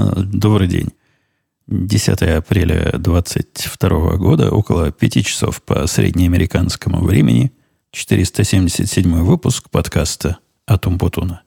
Добрый день. 10 апреля 2022 года, около 5 часов по среднеамериканскому времени, 477 выпуск подкаста «Атум Путуна».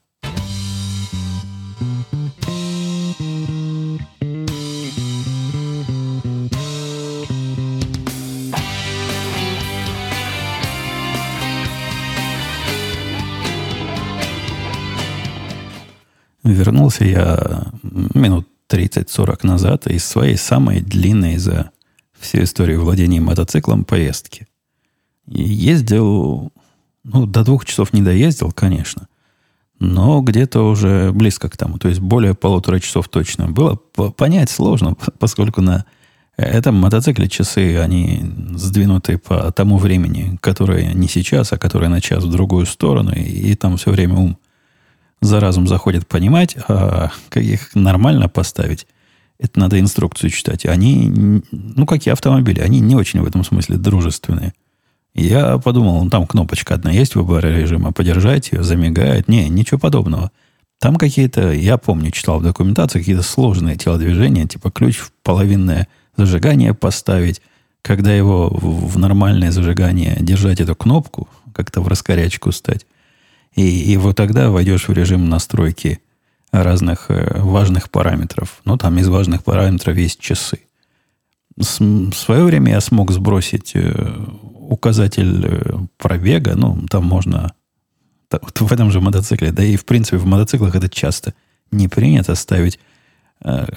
Вернулся я минут 30-40 назад из своей самой длинной за всю историю владения мотоциклом поездки. И ездил, ну, до двух часов не доездил, конечно, но где-то уже близко к тому, то есть более полутора часов точно. Было понять сложно, поскольку на этом мотоцикле часы, они сдвинуты по тому времени, которое не сейчас, а которое на час в другую сторону, и, и там все время ум за разум заходит понимать, а как их нормально поставить, это надо инструкцию читать. Они, ну, как и автомобили, они не очень в этом смысле дружественные. Я подумал, ну, там кнопочка одна есть выбора режима, подержать ее, замигает. Не, ничего подобного. Там какие-то, я помню, читал в документации, какие-то сложные телодвижения, типа ключ в половинное зажигание поставить, когда его в нормальное зажигание держать эту кнопку, как-то в раскорячку стать. И, и вот тогда войдешь в режим настройки разных э, важных параметров. Ну, там из важных параметров есть часы. С, в свое время я смог сбросить э, указатель э, пробега. Ну, там можно... В этом же мотоцикле. Да и, в принципе, в мотоциклах это часто не принято ставить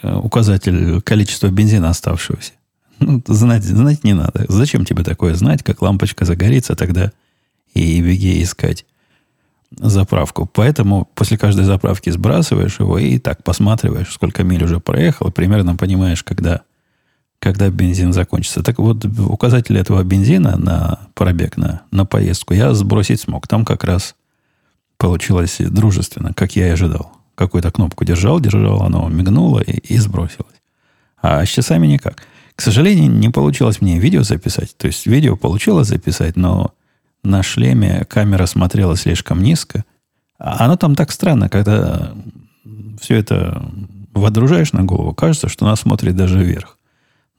указатель количества бензина оставшегося. Ну, знать, знать не надо. Зачем тебе такое знать, как лампочка загорится тогда и беги искать заправку. Поэтому после каждой заправки сбрасываешь его и так посматриваешь, сколько миль уже проехал, и примерно понимаешь, когда, когда бензин закончится. Так вот, указатель этого бензина на пробег, на, на поездку я сбросить смог. Там как раз получилось дружественно, как я и ожидал. Какую-то кнопку держал, держал, оно мигнуло и, и сбросилось. А с часами никак. К сожалению, не получилось мне видео записать. То есть видео получилось записать, но на шлеме камера смотрела слишком низко. Оно там так странно, когда все это водружаешь на голову, кажется, что она смотрит даже вверх.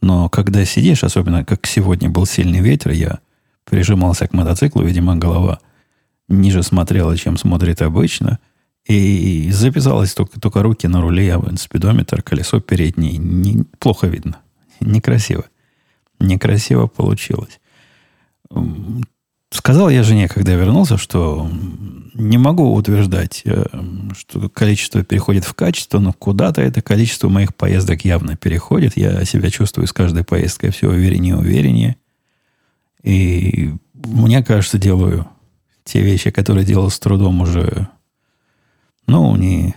Но когда сидишь, особенно как сегодня был сильный ветер, я прижимался к мотоциклу, видимо, голова ниже смотрела, чем смотрит обычно. И записалось только, только руки на руле, а спидометр, колесо переднее. Не, плохо видно. Некрасиво. Некрасиво получилось. Сказал я жене, когда вернулся, что не могу утверждать, э, что количество переходит в качество, но куда-то это количество моих поездок явно переходит. Я себя чувствую с каждой поездкой все увереннее и увереннее. И мне кажется, делаю те вещи, которые делал с трудом уже, ну, не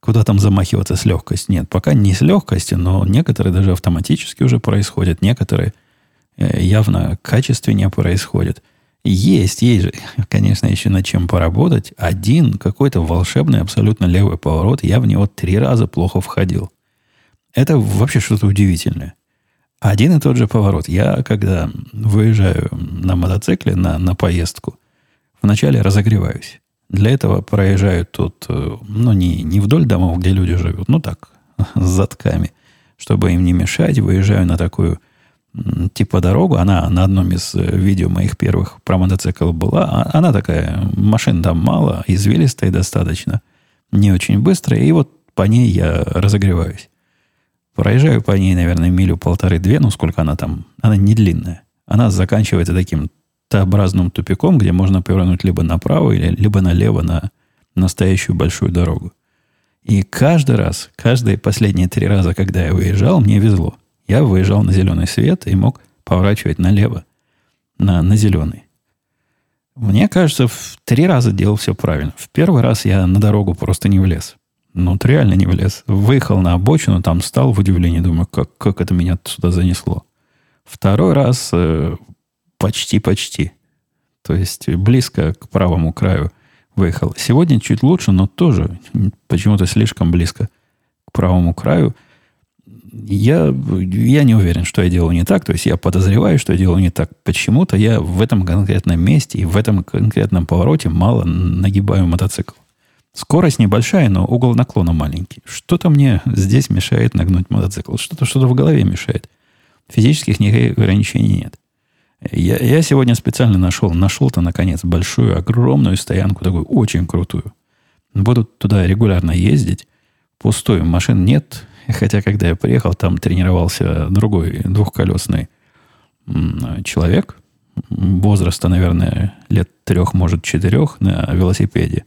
куда там замахиваться с легкостью. Нет, пока не с легкостью, но некоторые даже автоматически уже происходят, некоторые э, явно качественнее происходят – есть, есть же, конечно, еще над чем поработать. Один какой-то волшебный, абсолютно левый поворот, я в него три раза плохо входил. Это вообще что-то удивительное. Один и тот же поворот. Я, когда выезжаю на мотоцикле на, на поездку, вначале разогреваюсь. Для этого проезжаю тут, э, ну, не, не вдоль домов, где люди живут, ну так, с затками, чтобы им не мешать. Выезжаю на такую типа дорогу. Она на одном из э, видео моих первых про мотоцикл была. А, она такая, машин там мало, извилистая достаточно, не очень быстрая. И вот по ней я разогреваюсь. Проезжаю по ней, наверное, милю полторы-две, ну сколько она там, она не длинная. Она заканчивается таким Т-образным тупиком, где можно повернуть либо направо, либо налево на настоящую большую дорогу. И каждый раз, каждые последние три раза, когда я выезжал, мне везло – я выезжал на зеленый свет и мог поворачивать налево, на, на зеленый. Мне кажется, в три раза делал все правильно. В первый раз я на дорогу просто не влез. Ну, вот реально не влез. Выехал на обочину, там стал в удивлении, думаю, как, как это меня сюда занесло. Второй раз э, почти-почти. То есть близко к правому краю выехал. Сегодня чуть лучше, но тоже почему-то слишком близко к правому краю – я, я не уверен, что я делаю не так. То есть я подозреваю, что я делаю не так. Почему-то я в этом конкретном месте и в этом конкретном повороте мало нагибаю мотоцикл. Скорость небольшая, но угол наклона маленький. Что-то мне здесь мешает нагнуть мотоцикл. Что-то что в голове мешает. Физических никаких ограничений нет. Я, я сегодня специально нашел, нашел-то, наконец, большую, огромную стоянку, такую очень крутую. Буду туда регулярно ездить. Пустой, машин нет. Хотя, когда я приехал, там тренировался другой двухколесный человек. Возраста, наверное, лет трех, может, четырех на велосипеде.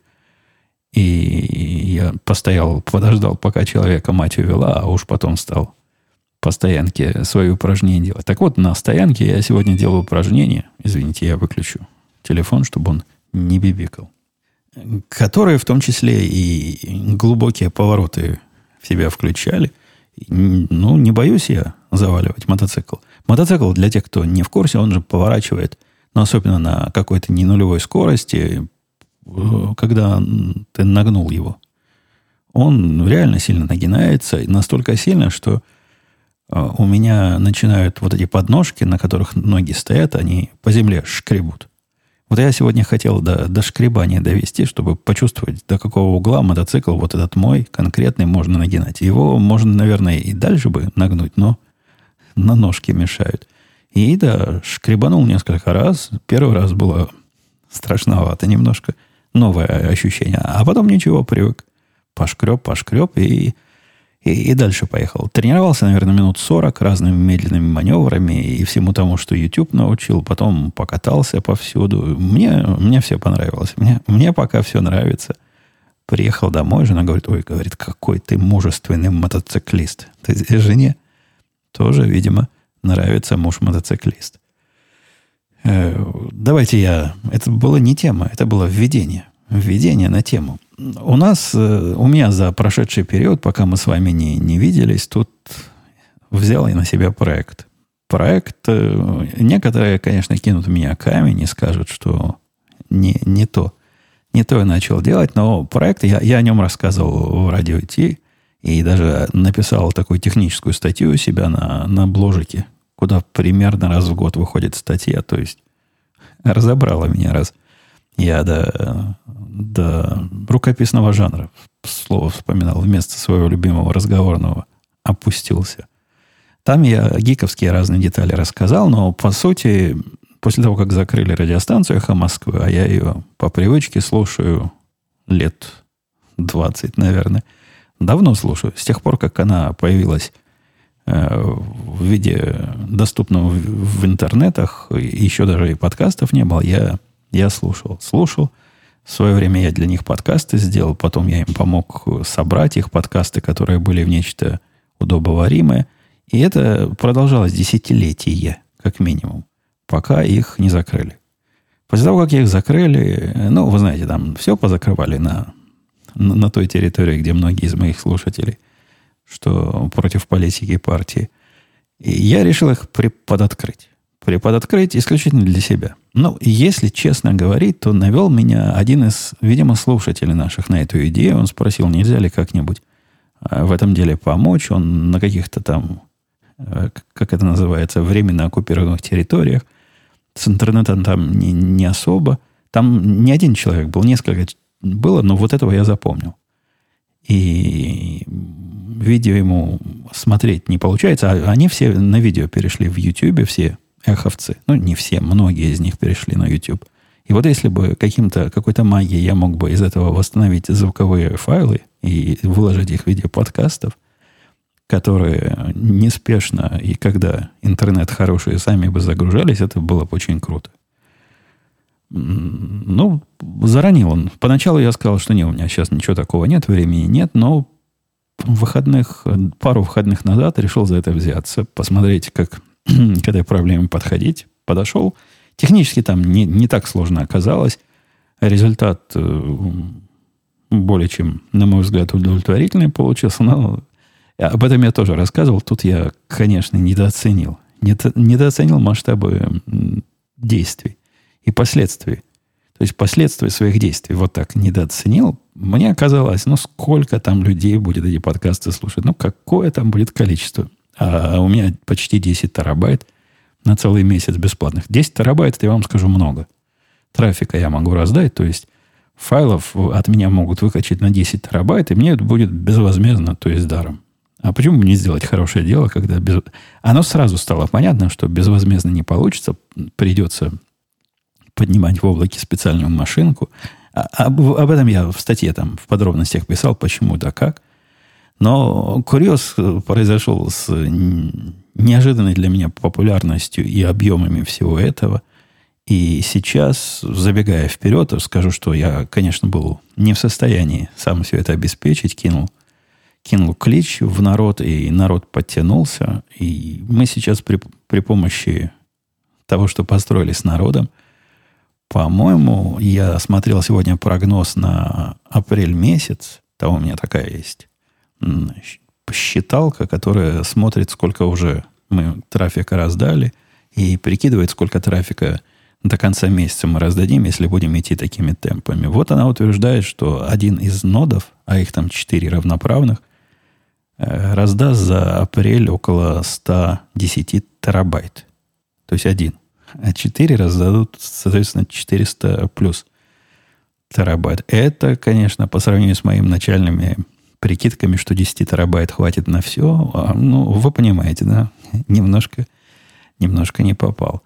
И я постоял, подождал, пока человека мать увела, а уж потом стал по стоянке свои упражнения делать. Так вот, на стоянке я сегодня делаю упражнения. Извините, я выключу телефон, чтобы он не бибикал. Которые в том числе и глубокие повороты в себя включали. Ну, не боюсь я заваливать мотоцикл. Мотоцикл, для тех, кто не в курсе, он же поворачивает, но особенно на какой-то не нулевой скорости, Э, когда ты нагнул его, он реально сильно нагинается, настолько сильно, что э, у меня начинают вот эти подножки, на которых ноги стоят, они по земле шкребут. Вот я сегодня хотел до, до шкребания довести, чтобы почувствовать, до какого угла мотоцикл, вот этот мой, конкретный, можно нагинать. Его можно, наверное, и дальше бы нагнуть, но на ножки мешают. И да, шкребанул несколько раз. Первый раз было страшновато немножко – новое ощущение. А потом ничего, привык. Пошкреб, пошкреб и, и, и дальше поехал. Тренировался, наверное, минут 40 разными медленными маневрами и всему тому, что YouTube научил. Потом покатался повсюду. Мне, мне все понравилось. Мне, мне пока все нравится. Приехал домой, жена говорит, ой, говорит, какой ты мужественный мотоциклист. Ты жене тоже, видимо, нравится муж-мотоциклист. Э, давайте я... Это была не тема, это было введение. Введение на тему. У нас, э, у меня за прошедший период, пока мы с вами не, не виделись, тут взял я на себя проект. Проект, э, некоторые, конечно, кинут в меня камень и скажут, что не, не то. Не то я начал делать, но проект, я, я о нем рассказывал в радио Ти, и даже написал такую техническую статью у себя на, на бложике, куда примерно раз в год выходит статья. То есть разобрала меня раз. Я до, до рукописного жанра слово вспоминал вместо своего любимого разговорного опустился. Там я гиковские разные детали рассказал, но по сути, после того, как закрыли радиостанцию «Эхо Москвы», а я ее по привычке слушаю лет 20, наверное, давно слушаю, с тех пор, как она появилась Э, в виде доступного в, в интернетах, еще даже и подкастов не было, я, я слушал. Слушал. В свое время я для них подкасты сделал, потом я им помог собрать их подкасты, которые были в нечто удобоваримое. И это продолжалось десятилетия, как минимум, пока их не закрыли. После того, как их закрыли, ну, вы знаете, там все позакрывали на, на, той территории, где многие из моих слушателей – что против политики партии. И я решил их преподоткрыть. Преподоткрыть исключительно для себя. Ну, если честно говорить, то навел меня один из, видимо, слушателей наших на эту идею. Он спросил, нельзя ли как-нибудь а, в этом деле помочь. Он на каких-то там, э, как это называется, временно оккупированных территориях. С интернетом там не, не особо. Там не один человек был, несколько было, но вот этого я запомнил. И видео ему смотреть не получается, а они все на видео перешли в YouTube, все эховцы. Ну, не все, многие из них перешли на YouTube. И вот если бы каким-то, какой-то магией я мог бы из этого восстановить звуковые файлы и выложить их в виде подкастов, которые неспешно и когда интернет хороший сами бы загружались, это было бы очень круто. Ну, заранил он. Поначалу я сказал, что не, у меня сейчас ничего такого нет, времени нет, но выходных, пару выходных назад решил за это взяться, посмотреть, как к этой проблеме подходить. Подошел. Технически там не, не так сложно оказалось. Результат э, более чем, на мой взгляд, удовлетворительный получился. Но об этом я тоже рассказывал. Тут я, конечно, недооценил. Недооценил масштабы действий и последствий то есть последствия своих действий вот так недооценил. Мне казалось, ну сколько там людей будет эти подкасты слушать? Ну какое там будет количество? А у меня почти 10 терабайт на целый месяц бесплатных. 10 терабайт, я вам скажу, много. Трафика я могу раздать, то есть файлов от меня могут выкачать на 10 терабайт, и мне это будет безвозмездно, то есть даром. А почему не сделать хорошее дело, когда без... Оно сразу стало понятно, что безвозмездно не получится, придется поднимать в облаке специальную машинку. А, об, об этом я в статье там в подробностях писал, почему да как. Но курьез произошел с неожиданной для меня популярностью и объемами всего этого. И сейчас, забегая вперед, скажу, что я, конечно, был не в состоянии сам все это обеспечить, кинул – кинул клич в народ, и народ подтянулся. И мы сейчас при, при помощи того, что построили с народом, по-моему, я смотрел сегодня прогноз на апрель месяц. Там у меня такая есть считалка, которая смотрит, сколько уже мы трафика раздали, и прикидывает, сколько трафика до конца месяца мы раздадим, если будем идти такими темпами. Вот она утверждает, что один из нодов, а их там четыре равноправных, Э, раздаст за апрель около 110 терабайт. То есть один. А 4 раздадут, соответственно, 400 плюс терабайт. Это, конечно, по сравнению с моими начальными прикидками, что 10 терабайт хватит на все, а, ну, вы понимаете, да? Немножко, немножко не попал.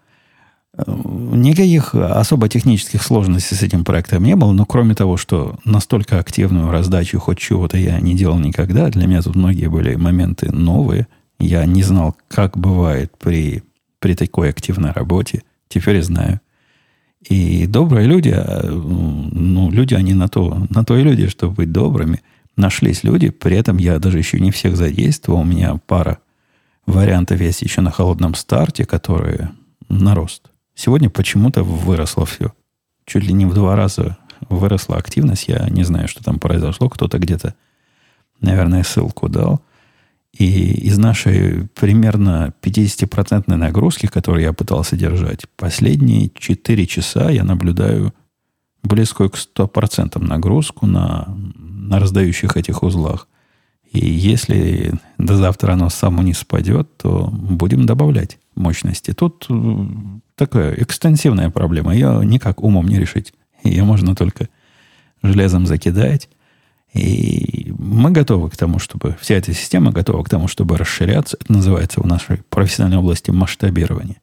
Никаких особо технических сложностей с этим проектом не было, но кроме того, что настолько активную раздачу хоть чего-то я не делал никогда, для меня тут многие были моменты новые. Я не знал, как бывает при, при такой активной работе. Теперь знаю. И добрые люди, а, ну, люди, они на то, на то и люди, чтобы быть добрыми. Нашлись люди, при этом я даже еще не всех задействовал. У меня пара вариантов есть еще на холодном старте, которые на рост. Сегодня почему-то выросло все. Чуть ли не в два раза выросла активность. Я не знаю, что там произошло. Кто-то где-то, наверное, ссылку дал. И из нашей примерно 50% нагрузки, которую я пытался держать, последние 4 часа я наблюдаю близкую к 100% нагрузку на, на раздающих этих узлах. И если до завтра оно само не спадет, то будем добавлять мощности. Тут э, такая экстенсивная проблема. Ее никак умом не решить. Ее можно только железом закидать. И мы готовы к тому, чтобы... Вся эта система готова к тому, чтобы расширяться. Это называется в нашей профессиональной области масштабирование.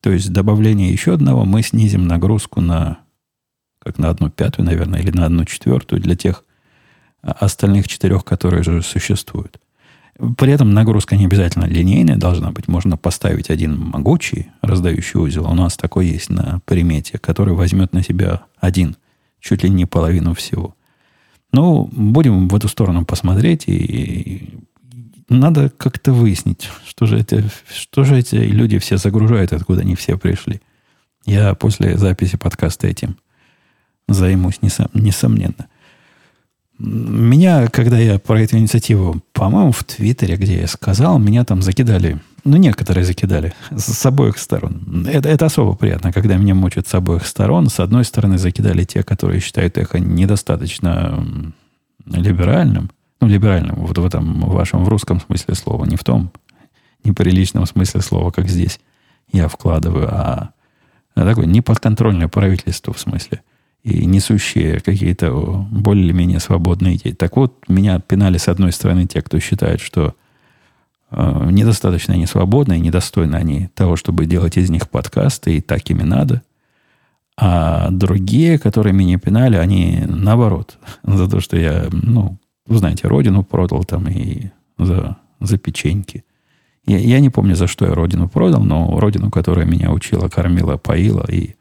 То есть добавление еще одного мы снизим нагрузку на как на одну пятую, наверное, или на одну четвертую для тех остальных четырех, которые же существуют. При этом нагрузка не обязательно линейная должна быть. Можно поставить один могучий раздающий узел. У нас такой есть на примете, который возьмет на себя один, чуть ли не половину всего. Ну, будем в эту сторону посмотреть, и надо как-то выяснить, что же, это, что же эти люди все загружают, откуда они все пришли. Я после записи подкаста этим займусь, несомненно. Меня, когда я про эту инициативу, по-моему, в Твиттере, где я сказал, меня там закидали, ну, некоторые закидали с, с обоих сторон. Это, это особо приятно, когда меня мучат с обоих сторон. С одной стороны, закидали те, которые считают эхо недостаточно либеральным. Ну, либеральным вот в этом вашем в русском смысле слова, не в том неприличном смысле слова, как здесь я вкладываю, а такой неподконтрольное правительство в смысле – и несущие какие-то более-менее свободные идеи. Так вот, меня пинали с одной стороны те, кто считает, что э, недостаточно они свободны, недостойны они того, чтобы делать из них подкасты, и так ими надо. А другие, которые меня пинали, они наоборот, за то, что я, ну, вы знаете, родину продал там и за, за печеньки. Я, я не помню, за что я родину продал, но родину, которая меня учила, кормила, поила и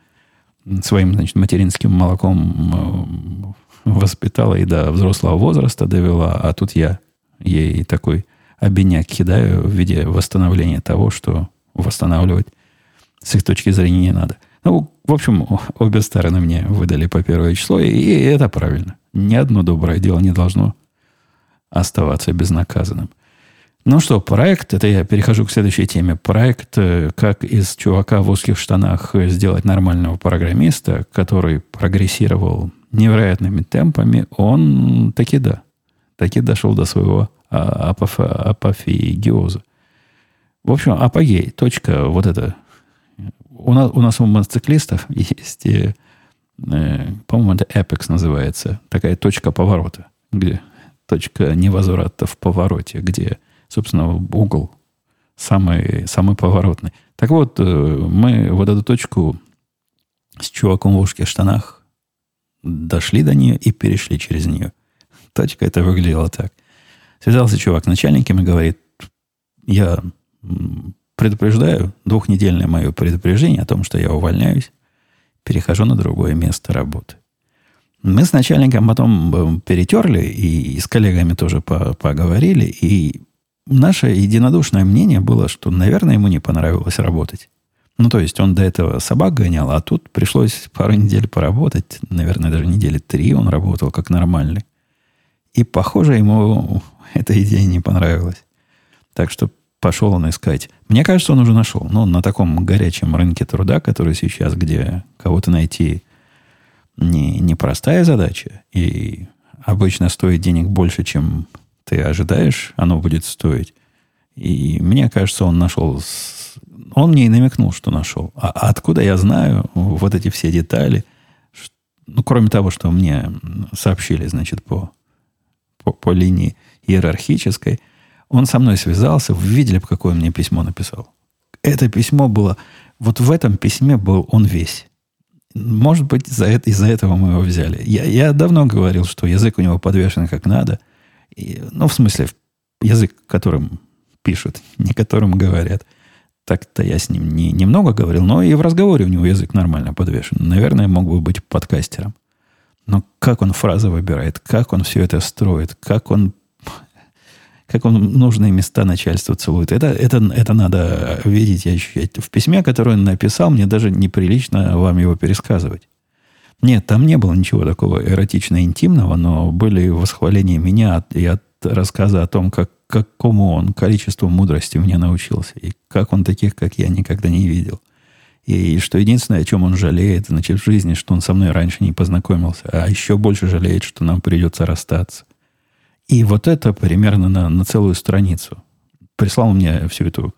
своим значит, материнским молоком э, воспитала и до взрослого возраста довела, а тут я ей такой обиняк кидаю в виде восстановления того, что восстанавливать с их точки зрения не надо. Ну, в общем, обе стороны мне выдали по первое число, и это правильно. Ни одно доброе дело не должно оставаться безнаказанным. Ну что, проект, это я перехожу к следующей теме. Проект, э, как из чувака в узких штанах сделать нормального программиста, который прогрессировал невероятными темпами, он таки да, таки дошел до своего а, апофеогиоза. В общем, апогей, точка вот это. У нас, у нас у мотоциклистов есть э, э, по-моему, это Apex называется, такая точка поворота, где точка невозврата в повороте, где, собственно, угол самый, самый поворотный. Так вот, э, мы вот эту точку с чуваком в узких штанах дошли до нее и перешли через нее. Точка это выглядела так. Связался чувак с начальником и говорит, я предупреждаю, двухнедельное мое предупреждение о том, что я увольняюсь, перехожу на другое место работы. Мы с начальником потом э, перетерли и с коллегами тоже поговорили, и наше единодушное мнение было, что, наверное, ему не понравилось работать. Ну, то есть он до этого собак гонял, а тут пришлось пару недель поработать. Наверное, даже недели три он работал как нормальный. И, похоже, ему эта идея не понравилась. Так что пошел он искать. Мне кажется, он уже нашел. Ну, на таком горячем рынке труда, который сейчас, где кого-то найти не, не простая задача. И обычно стоит денег больше, чем ты ожидаешь, оно будет стоить. И мне кажется, он нашел... Он мне и намекнул, что нашел. А откуда я знаю вот эти все детали? Ну, кроме того, что мне сообщили, значит, по, по, по линии иерархической, он со мной связался, вы видели, какое мне письмо написал? Это письмо было... Вот в этом письме был он весь. Может быть, из-за это, из этого мы его взяли. Я, я давно говорил, что язык у него подвешен как надо. И, ну, в смысле, язык, которым пишут, не которым говорят. Так-то я с ним не, немного говорил, но и в разговоре у него язык нормально подвешен. Наверное, мог бы быть подкастером. Но как он фразы выбирает, как он все это строит, как он как он нужные места начальства целует. Это, это, это надо видеть и ощущать. В письме, которое он написал, мне даже неприлично вам его пересказывать. Нет, там не было ничего такого эротично-интимного, но были восхваления меня и от рассказа о том, как, какому он количеству мудрости меня научился, и как он таких, как я, никогда не видел. И что единственное, о чем он жалеет, значит, в жизни, что он со мной раньше не познакомился, а еще больше жалеет, что нам придется расстаться. И вот это примерно на, на целую страницу. Прислал мне всю эту,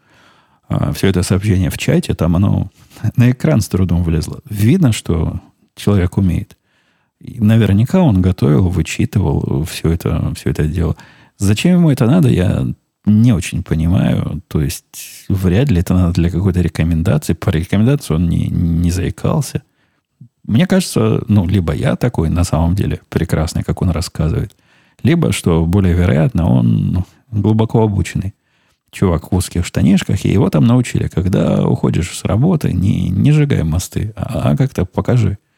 а, все это сообщение в чате, там оно на экран с трудом влезло. Видно, что человек умеет. И наверняка он готовил, вычитывал все это, все это дело. Зачем ему это надо, я не очень понимаю. То есть, вряд ли это надо для какой-то рекомендации. По рекомендации он не, не заикался. Мне кажется, ну, либо я такой на самом деле прекрасный, как он рассказывает, либо, что более вероятно, он глубоко обученный чувак в узких штанишках, и его там научили, когда уходишь с работы, не, не сжигай мосты, а, а как-то покажи –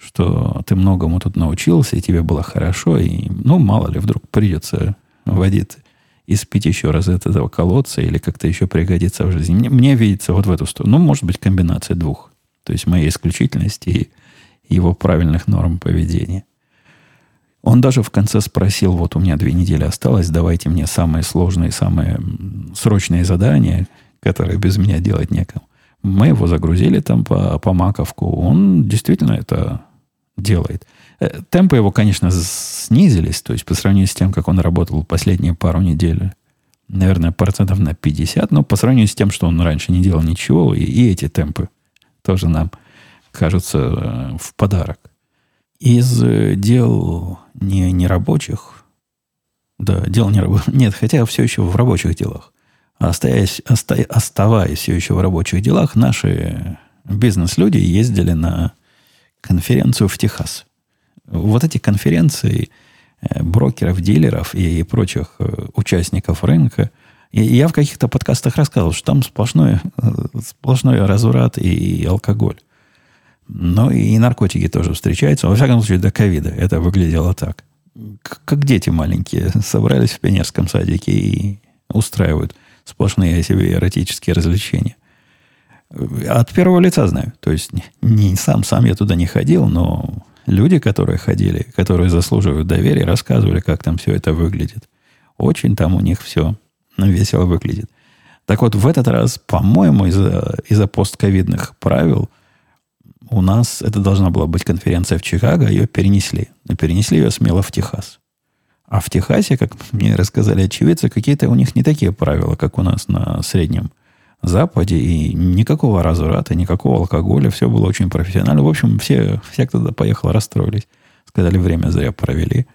что ты многому тут научился, и тебе было хорошо, и, ну, мало ли, вдруг придется водить испить еще раз от этого колодца или как-то еще пригодится в жизни. Мне, мне видится вот в эту сторону. Ну, может быть, комбинация двух. То есть моей исключительности и его правильных норм поведения. Он даже в конце спросил, вот у меня две недели осталось, давайте мне самые сложные, самые срочные задания, которые без меня делать некому. Мы его загрузили там по, по маковку. Он действительно это делает. Э, темпы его, конечно, снизились, то есть по сравнению с тем, как он работал последние пару недель, наверное, процентов на 50, но по сравнению с тем, что он раньше не делал ничего, и, и эти темпы тоже нам кажутся э, в подарок. Из э, дел не, не рабочих, да, дел не рабочих, нет, хотя все еще в рабочих делах, остаясь, оста, оставаясь все еще в рабочих делах, наши бизнес-люди ездили на конференцию в Техас. Вот эти конференции э, брокеров, дилеров и прочих э, участников рынка, и я в каких-то подкастах рассказывал, что там сплошной, э, сплошной разврат и алкоголь. Но и наркотики тоже встречаются. Во всяком случае, до ковида это выглядело так. Как дети маленькие собрались в пионерском садике и устраивают сплошные себе эротические развлечения. От первого лица знаю. То есть не сам, сам я туда не ходил, но люди, которые ходили, которые заслуживают доверия, рассказывали, как там все это выглядит. Очень там у них все весело выглядит. Так вот, в этот раз, по-моему, из-за, из-за постковидных правил у нас это должна была быть конференция в Чикаго, ее перенесли. Но перенесли ее смело в Техас. А в Техасе, как мне рассказали очевидцы, какие-то у них не такие правила, как у нас на среднем Западе, и никакого разврата, никакого алкоголя, все было очень профессионально. В общем, все, все кто туда поехал, расстроились. Сказали, время зря провели.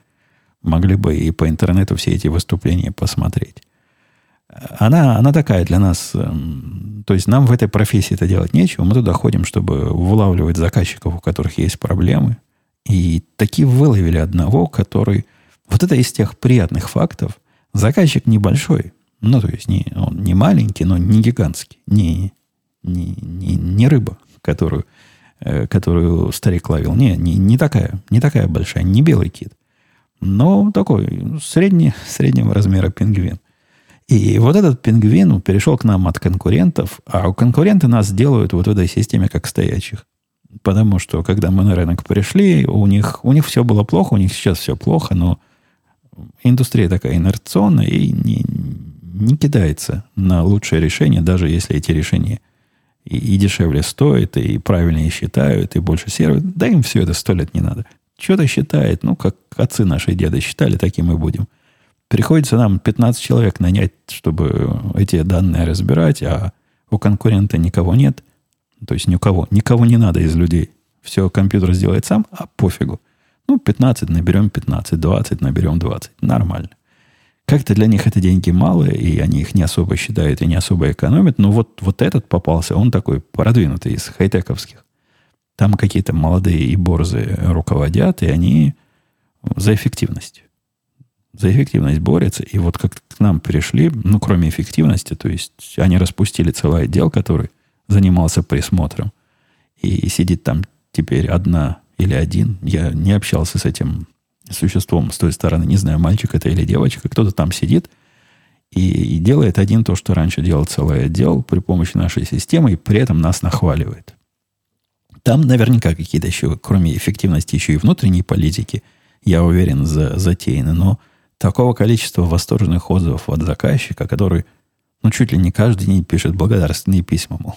Могли бы и по интернету все эти выступления посмотреть. Она, она такая для нас. Эм, то есть нам в этой профессии это делать нечего. Мы туда ходим, чтобы вылавливать заказчиков, у которых есть проблемы. И такие выловили одного, который... Вот это из тех приятных фактов. Заказчик небольшой, ну, то есть не, он не маленький, но не гигантский. Не, не, не, не рыба, которую, э, которую старик ловил. Не, не, не, такая, не такая большая, не белый кит. Но такой средний, среднего размера пингвин. И вот этот пингвин перешел к нам от конкурентов, а у конкуренты нас делают вот в этой системе как стоячих. Потому что, когда мы на рынок пришли, у них, у них все было плохо, у них сейчас все плохо, но индустрия такая инерционная и не, не кидается на лучшее решение, даже если эти решения и, и дешевле стоят, и правильнее считают, и больше сервят. Да им все это сто лет не надо. Что-то считает, ну, как отцы наши деды считали, таким и будем. Приходится нам 15 человек нанять, чтобы эти данные разбирать, а у конкурента никого нет. То есть никого, никого не надо из людей. Все компьютер сделает сам, а пофигу. Ну, 15 наберем 15, 20 наберем 20. Нормально. Как-то для них это деньги малые, и они их не особо считают и не особо экономят. Но вот, вот этот попался, он такой продвинутый из хай-тековских. Там какие-то молодые и борзые руководят, и они за эффективность. За эффективность борются. И вот как к нам перешли, ну, кроме эффективности, то есть они распустили целый отдел, который занимался присмотром. И сидит там теперь одна или один. Я не общался с этим существом с той стороны, не знаю, мальчик это или девочка, кто-то там сидит и, и делает один то, что раньше делал целый отдел при помощи нашей системы, и при этом нас нахваливает. Там наверняка какие-то еще, кроме эффективности, еще и внутренней политики, я уверен, за, затеяны. Но такого количества восторженных отзывов от заказчика, который, ну, чуть ли не каждый день пишет благодарственные письма, мол,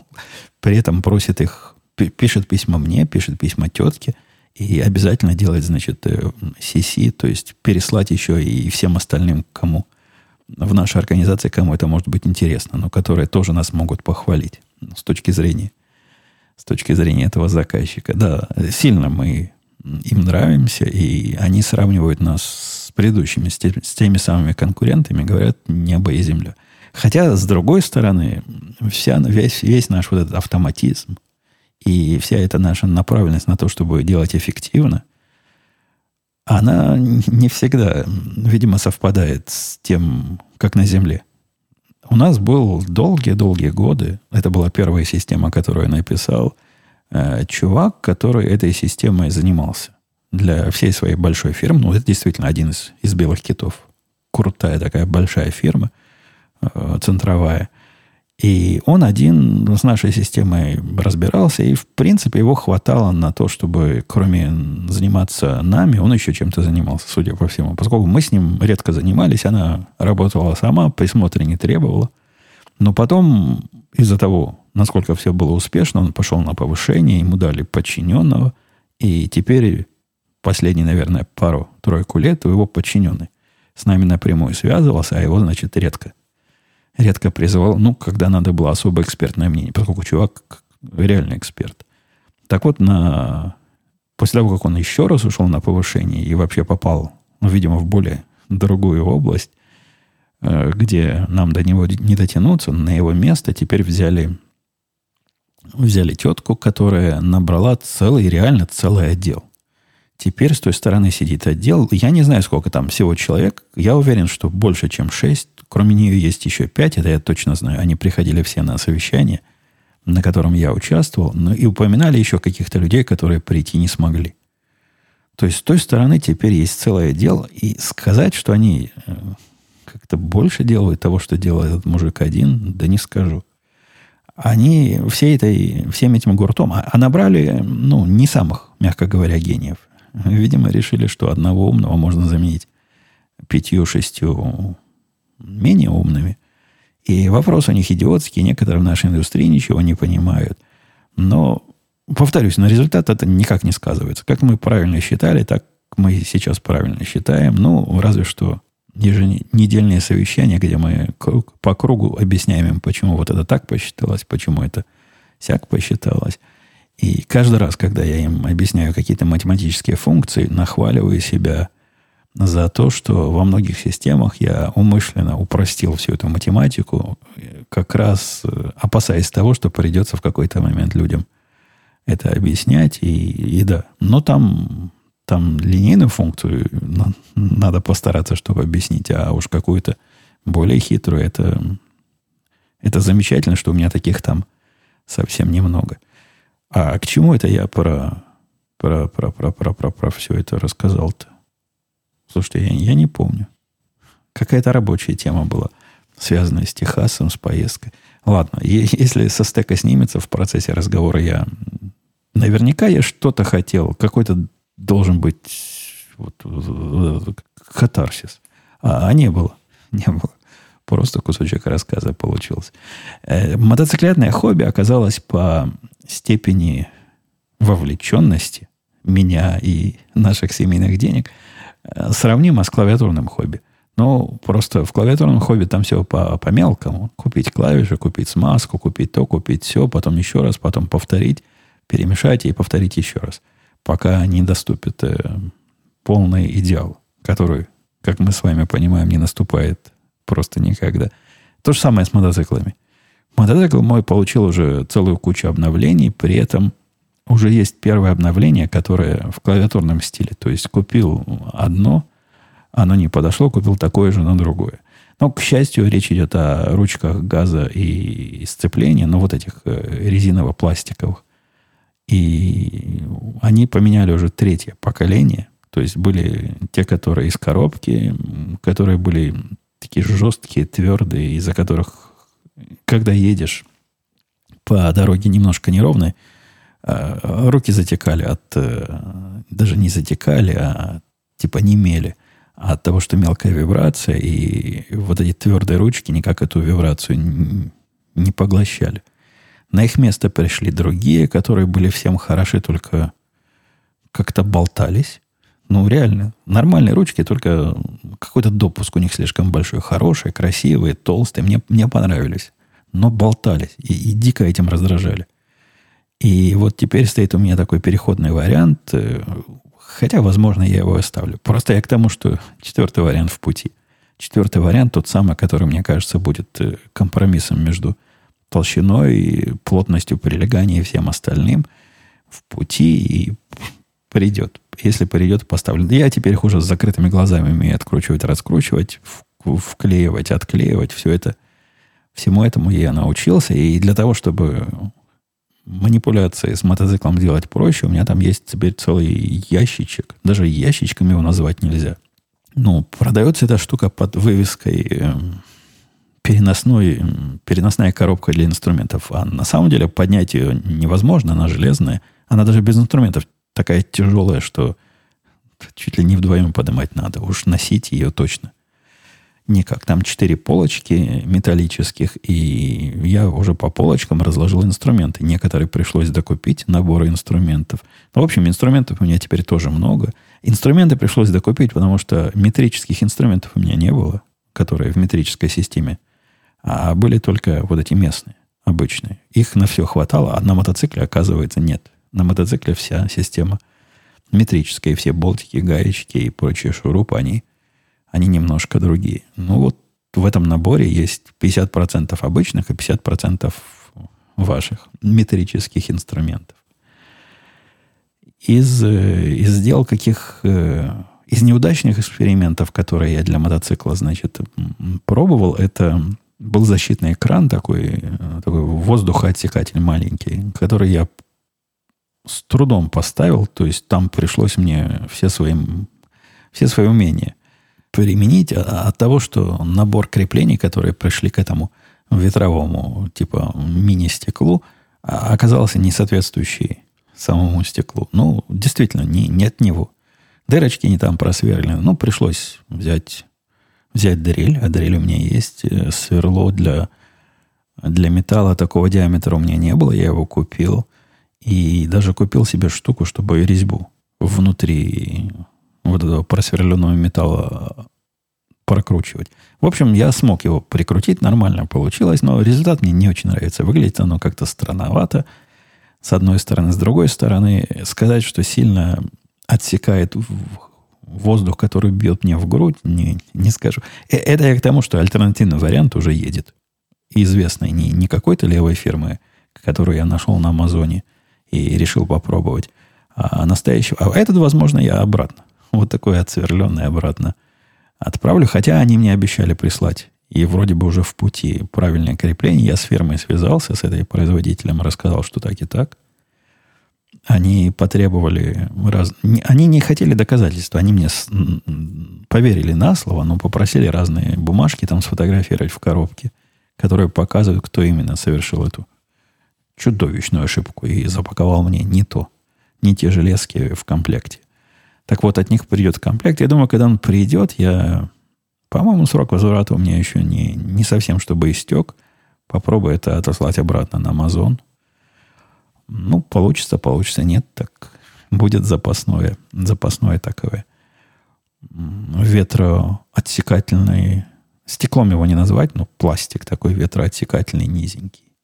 при этом просит их, пишет письма мне, пишет письма тетке – и обязательно делать, значит, CC, э, то есть переслать еще и всем остальным, кому в нашей организации, кому это может быть интересно, но которые тоже нас могут похвалить с точки зрения, с точки зрения этого заказчика. Да, сильно мы им нравимся, и они сравнивают нас с предыдущими, с, теми, с теми самыми конкурентами, говорят, небо и земля. Хотя, с другой стороны, вся, весь, весь наш вот этот автоматизм, и вся эта наша направленность на то, чтобы делать эффективно, она не всегда, видимо, совпадает с тем, как на Земле. У нас был долгие-долгие годы, это была первая система, которую я написал, э, чувак, который этой системой занимался для всей своей большой фирмы. Ну, это действительно один из, из белых китов. Крутая такая большая фирма, э, центровая. И он один с нашей системой разбирался, и, в принципе, его хватало на то, чтобы, кроме заниматься нами, он еще чем-то занимался, судя по всему. Поскольку мы с ним редко занимались, она работала сама, присмотра не требовала. Но потом, из-за того, насколько все было успешно, он пошел на повышение, ему дали подчиненного, и теперь последние, наверное, пару-тройку лет его подчиненный с нами напрямую связывался, а его, значит, редко редко призывал, ну, когда надо было особо экспертное мнение, поскольку чувак реальный эксперт. Так вот, на... после того, как он еще раз ушел на повышение и вообще попал, ну, видимо, в более другую область, э, где нам до него не дотянуться, на его место теперь взяли, взяли тетку, которая набрала целый, реально целый отдел. Теперь с той стороны сидит отдел. Я не знаю, сколько там всего человек. Я уверен, что больше, чем шесть. Кроме нее есть еще пять, это я точно знаю. Они приходили все на совещание, на котором я участвовал, но и упоминали еще каких-то людей, которые прийти не смогли. То есть с той стороны теперь есть целое дело. И сказать, что они э, как-то больше делают того, что делает этот мужик один, да не скажу. Они все этой, всем этим гуртом, а, а набрали, ну, не самых, мягко говоря, гениев. Видимо, решили, что одного умного можно заменить пятью-шестью менее умными. И вопрос у них идиотский, некоторые в нашей индустрии ничего не понимают. Но, повторюсь, на результат это никак не сказывается. Как мы правильно считали, так мы сейчас правильно считаем. Ну, разве что еженедельные совещания, где мы по кругу объясняем им, почему вот это так посчиталось, почему это сяк посчиталось. И каждый раз, когда я им объясняю какие-то математические функции, нахваливаю себя за то, что во многих системах я умышленно упростил всю эту математику, как раз э, опасаясь того, что придется в какой-то момент людям это объяснять. И, и да, но там, там линейную функцию надо постараться, чтобы объяснить, а уж какую-то более хитрую, это, это замечательно, что у меня таких там совсем немного. А к чему это я про, про, про, про, про, про, про все это рассказал-то? Слушайте, я, я не помню. Какая-то рабочая тема была, связанная с Техасом, с поездкой. Ладно, если со стека снимется в процессе разговора, я... Наверняка я что-то хотел. Какой-то должен быть вот, катарсис. А, а не было. Не было. Просто кусочек рассказа получился. Э, мотоциклетное хобби оказалось по степени вовлеченности меня и наших семейных денег – сравнимо с клавиатурным хобби. Ну, просто в клавиатурном хобби там все по, по мелкому. Купить клавиши, купить смазку, купить то, купить все, потом еще раз, потом повторить, перемешать и повторить еще раз. Пока не доступит э, полный идеал, который, как мы с вами понимаем, не наступает просто никогда. То же самое с мотоциклами. Мотоцикл мой получил уже целую кучу обновлений, при этом уже есть первое обновление, которое в клавиатурном стиле. То есть купил одно, оно не подошло, купил такое же, но другое. Но, к счастью, речь идет о ручках газа и сцепления, но вот этих э, резиново-пластиковых. И они поменяли уже третье поколение. То есть были те, которые из коробки, которые были такие жесткие, твердые, из-за которых, когда едешь по дороге немножко неровной, руки затекали от... Э, даже не затекали, а типа немели от того, что мелкая вибрация, и вот эти твердые ручки никак эту вибрацию не поглощали. На их место пришли другие, которые были всем хороши, только как-то болтались. Ну, реально, нормальные ручки, только какой-то допуск у них слишком большой. Хорошие, красивые, толстые. Мне, мне понравились. Но болтались и, и дико этим раздражали. И вот теперь стоит у меня такой переходный вариант, э, хотя, возможно, я его оставлю. Просто я к тому, что четвертый вариант в пути. Четвертый вариант тот самый, который, мне кажется, будет э, компромиссом между толщиной, плотностью прилегания и всем остальным в пути и придет. Если придет, поставлю. Я теперь хуже с закрытыми глазами умею откручивать, раскручивать, вклеивать, отклеивать. Все это, всему этому я научился. И для того, чтобы манипуляции с мотоциклом делать проще. У меня там есть теперь целый ящичек. Даже ящичками его назвать нельзя. Ну, продается эта штука под вывеской э, переносной, переносная коробка для инструментов. А на самом деле поднять ее невозможно, она железная. Она даже без инструментов такая тяжелая, что чуть ли не вдвоем поднимать надо. Уж носить ее точно никак. Там четыре полочки металлических, и я уже по полочкам разложил инструменты. Некоторые пришлось докупить, наборы инструментов. Ну, в общем, инструментов у меня теперь тоже много. Инструменты пришлось докупить, потому что метрических инструментов у меня не было, которые в метрической системе. А были только вот эти местные, обычные. Их на все хватало, а на мотоцикле, оказывается, нет. На мотоцикле вся система метрическая, все болтики, гаечки и прочие шурупы, они они немножко другие. Ну вот в этом наборе есть 50% обычных и 50% ваших метрических инструментов. Из, э, из сделал каких... Э, из неудачных экспериментов, которые я для мотоцикла, значит, пробовал, это был защитный экран такой, э, такой воздухоотсекатель маленький, который я с трудом поставил, то есть там пришлось мне все свои, все свои умения применить а, от того, что набор креплений, которые пришли к этому ветровому типа мини-стеклу, а, оказался не соответствующий самому стеклу. Ну, действительно, не, нет него. Дырочки не там просверлены. Ну, пришлось взять, взять дрель. А дрель у меня есть. Э, сверло для, для металла такого диаметра у меня не было. Я его купил. И даже купил себе штуку, чтобы резьбу внутри вот этого просверленного металла прокручивать. В общем, я смог его прикрутить, нормально получилось, но результат мне не очень нравится. Выглядит оно как-то странновато. С одной стороны, с другой стороны, сказать, что сильно отсекает воздух, который бьет мне в грудь, не, не скажу. Э, это я к тому, что альтернативный вариант уже едет. Известный не, не какой-то левой фирмы, которую я нашел на Амазоне и решил попробовать, а настоящего. А этот, возможно, я обратно. Вот такой отсверленный обратно отправлю. Хотя они мне обещали прислать. И вроде бы уже в пути правильное крепление. Я с фирмой связался, с этой производителем, рассказал, что так и так. Они потребовали... Раз... Они не хотели доказательства. Они мне с... поверили на слово, но попросили разные бумажки там сфотографировать в коробке, которые показывают, кто именно совершил эту чудовищную ошибку и запаковал мне не то, не те железки в комплекте. Так вот, от них придет комплект. Я думаю, когда он придет, я... По-моему, срок возврата у меня еще не, не совсем, чтобы истек. Попробую это отослать обратно на Amazon. Ну, получится, получится. Нет, так будет запасное. Запасное такое. Ветроотсекательный. Стеклом его не назвать, но пластик такой ветроотсекательный, низенький.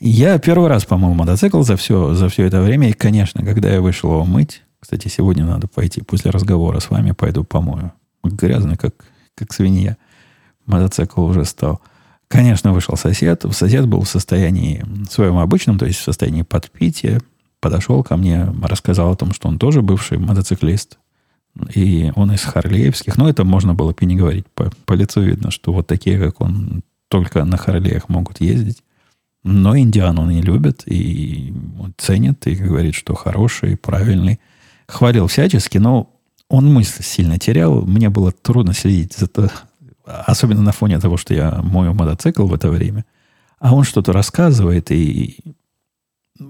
Я первый раз, по-моему, мотоцикл за все, за все это время. И, конечно, когда я вышел его мыть, кстати, сегодня надо пойти после разговора с вами, пойду помою. Грязный, как, как свинья. Мотоцикл уже стал. Конечно, вышел сосед. Сосед был в состоянии своем обычном, то есть в состоянии подпития. Подошел ко мне, рассказал о том, что он тоже бывший мотоциклист. И он из Харлеевских. Но это можно было бы не говорить. По, по лицу видно, что вот такие, как он, только на Харлеях могут ездить. Но Индиан он не любит и ценит, и говорит, что хороший, правильный хвалил всячески, но он мысль сильно терял. Мне было трудно следить за то, особенно на фоне того, что я мою мотоцикл в это время. А он что-то рассказывает, и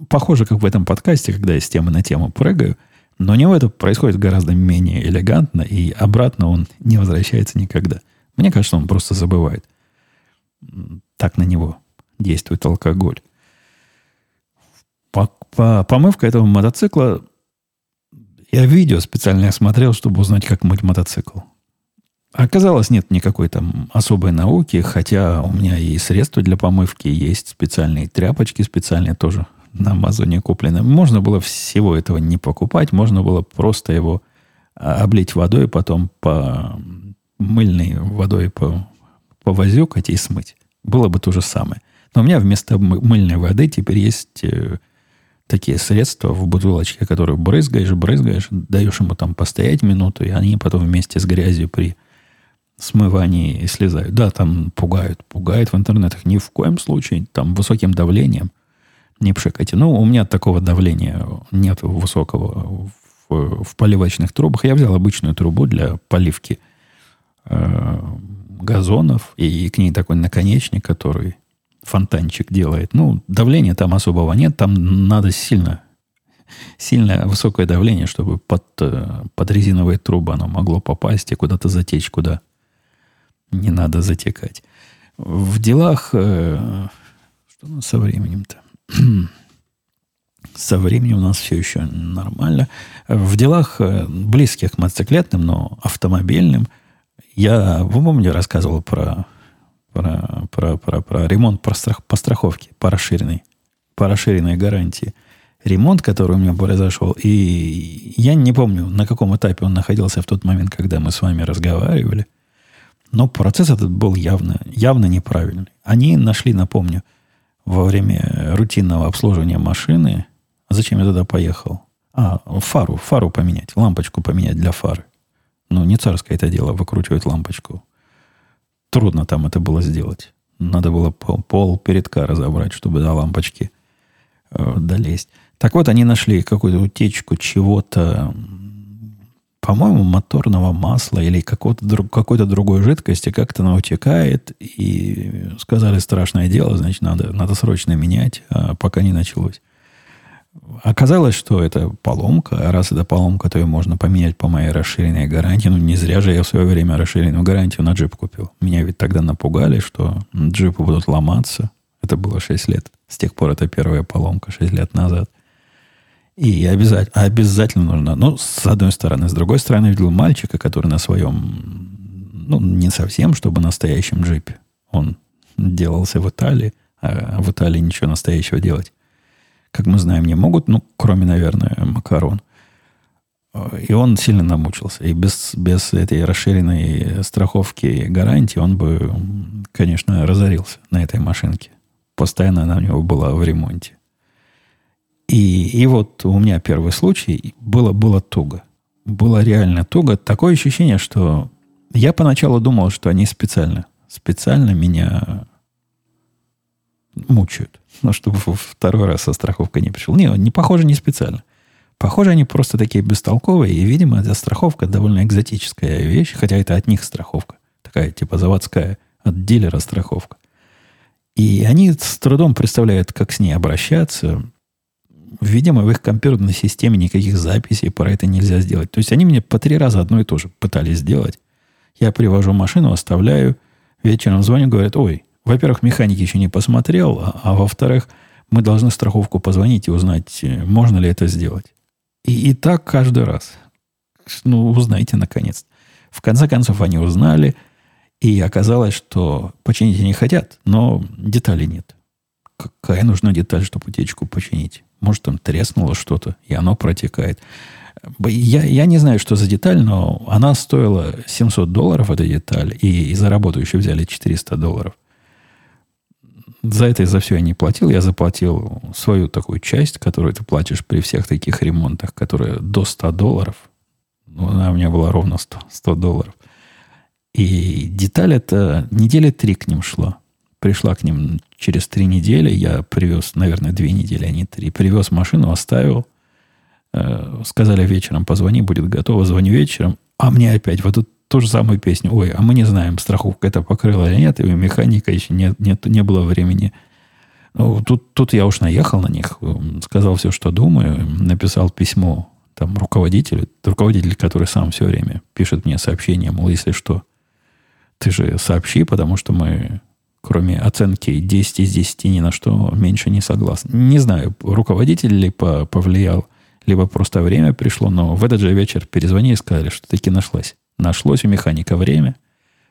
похоже, как в этом подкасте, когда я с темы на тему прыгаю, но у него это происходит гораздо менее элегантно, и обратно он не возвращается никогда. Мне кажется, он просто забывает. Так на него действует алкоголь. По, по, помывка этого мотоцикла я видео специально смотрел, чтобы узнать, как мыть мотоцикл. Оказалось, нет никакой там особой науки, хотя у меня и средства для помывки есть, специальные тряпочки специальные тоже на Амазоне куплены. Можно было всего этого не покупать, можно было просто его а, облить водой, потом по мыльной водой по, повозюкать и смыть. Было бы то же самое. Но у меня вместо мыльной воды теперь есть э, такие средства в бутылочке, которые брызгаешь, брызгаешь, даешь ему там постоять минуту, и они потом вместе с грязью при смывании слезают. Да, там пугают, пугают в интернетах. Ни в коем случае. Там высоким давлением не пшикайте. Ну, у меня такого давления нет высокого в, в поливочных трубах. Я взял обычную трубу для поливки э, газонов, и к ней такой наконечник, который фонтанчик делает. Ну, давления там особого нет, там надо сильно, сильно высокое давление, чтобы под, э, под резиновые трубы оно могло попасть и куда-то затечь, куда не надо затекать. В делах... Э, что у нас со временем-то? со временем у нас все еще нормально. В делах э, близких к мотоциклетным, но автомобильным, я, вы помните, рассказывал про про, про, про, про ремонт по, страх, по страховке, по расширенной, по расширенной гарантии. Ремонт, который у меня произошел, и я не помню, на каком этапе он находился в тот момент, когда мы с вами разговаривали, но процесс этот был явно, явно неправильный. Они нашли, напомню, во время рутинного обслуживания машины, зачем я туда поехал? А, фару, фару поменять, лампочку поменять для фары. Ну, не царское это дело, выкручивать лампочку трудно там это было сделать. Надо было пол, пол передка разобрать, чтобы до лампочки э, долезть. Так вот, они нашли какую-то утечку чего-то, по-моему, моторного масла или какой-то, какой-то другой жидкости, как-то она утекает, и сказали, страшное дело, значит, надо, надо срочно менять, а пока не началось. Оказалось, что это поломка. А раз это поломка, то ее можно поменять по моей расширенной гарантии. Ну, не зря же я в свое время расширенную гарантию на джип купил. Меня ведь тогда напугали, что джипы будут ломаться. Это было 6 лет. С тех пор это первая поломка 6 лет назад. И обязательно, обязательно нужно, ну, с одной стороны. С другой стороны, видел мальчика, который на своем ну, не совсем, чтобы настоящем джипе. Он делался в Италии, а в Италии ничего настоящего делать, как мы знаем, не могут, ну, кроме, наверное, макарон. И он сильно намучился. И без, без этой расширенной страховки и гарантии он бы, конечно, разорился на этой машинке. Постоянно она у него была в ремонте. И, и вот у меня первый случай было, было туго. Было реально туго. Такое ощущение, что я поначалу думал, что они специально, специально меня мучают. Ну, чтобы второй раз со страховкой не пришел. Не, не похоже, не специально. Похоже, они просто такие бестолковые, и, видимо, эта страховка довольно экзотическая вещь, хотя это от них страховка. Такая, типа, заводская, от дилера страховка. И они с трудом представляют, как с ней обращаться. Видимо, в их компьютерной системе никаких записей про это нельзя сделать. То есть они мне по три раза одно и то же пытались сделать. Я привожу машину, оставляю, вечером звоню, говорят, ой, во-первых, механик еще не посмотрел, а, а во-вторых, мы должны страховку позвонить и узнать, можно ли это сделать. И, и так каждый раз. Ну, узнайте наконец. В конце концов, они узнали, и оказалось, что починить они хотят, но деталей нет. Какая нужна деталь, чтобы утечку починить? Может, там треснуло что-то, и оно протекает. Я, я не знаю, что за деталь, но она стоила 700 долларов, эта деталь, и, и за работу еще взяли 400 долларов. За это и за все я не платил. Я заплатил свою такую часть, которую ты платишь при всех таких ремонтах, которая до 100 долларов. Ну, она у меня была ровно 100, 100 долларов. И деталь это недели три к ним шла. Пришла к ним через три недели. Я привез, наверное, две недели, а не три. Привез машину, оставил. Э, сказали вечером, позвони, будет готово. Звоню вечером. А мне опять вот эту ту же самую песню. Ой, а мы не знаем, страховка это покрыла или нет, и механика еще нет, нет, не было времени. Ну, тут, тут я уж наехал на них, сказал все, что думаю, написал письмо там руководителю, руководитель, который сам все время пишет мне сообщение, мол, если что, ты же сообщи, потому что мы, кроме оценки 10 из 10, ни на что меньше не согласны. Не знаю, руководитель ли повлиял, либо просто время пришло, но в этот же вечер перезвонили и сказали, что таки нашлась Нашлось у механика время.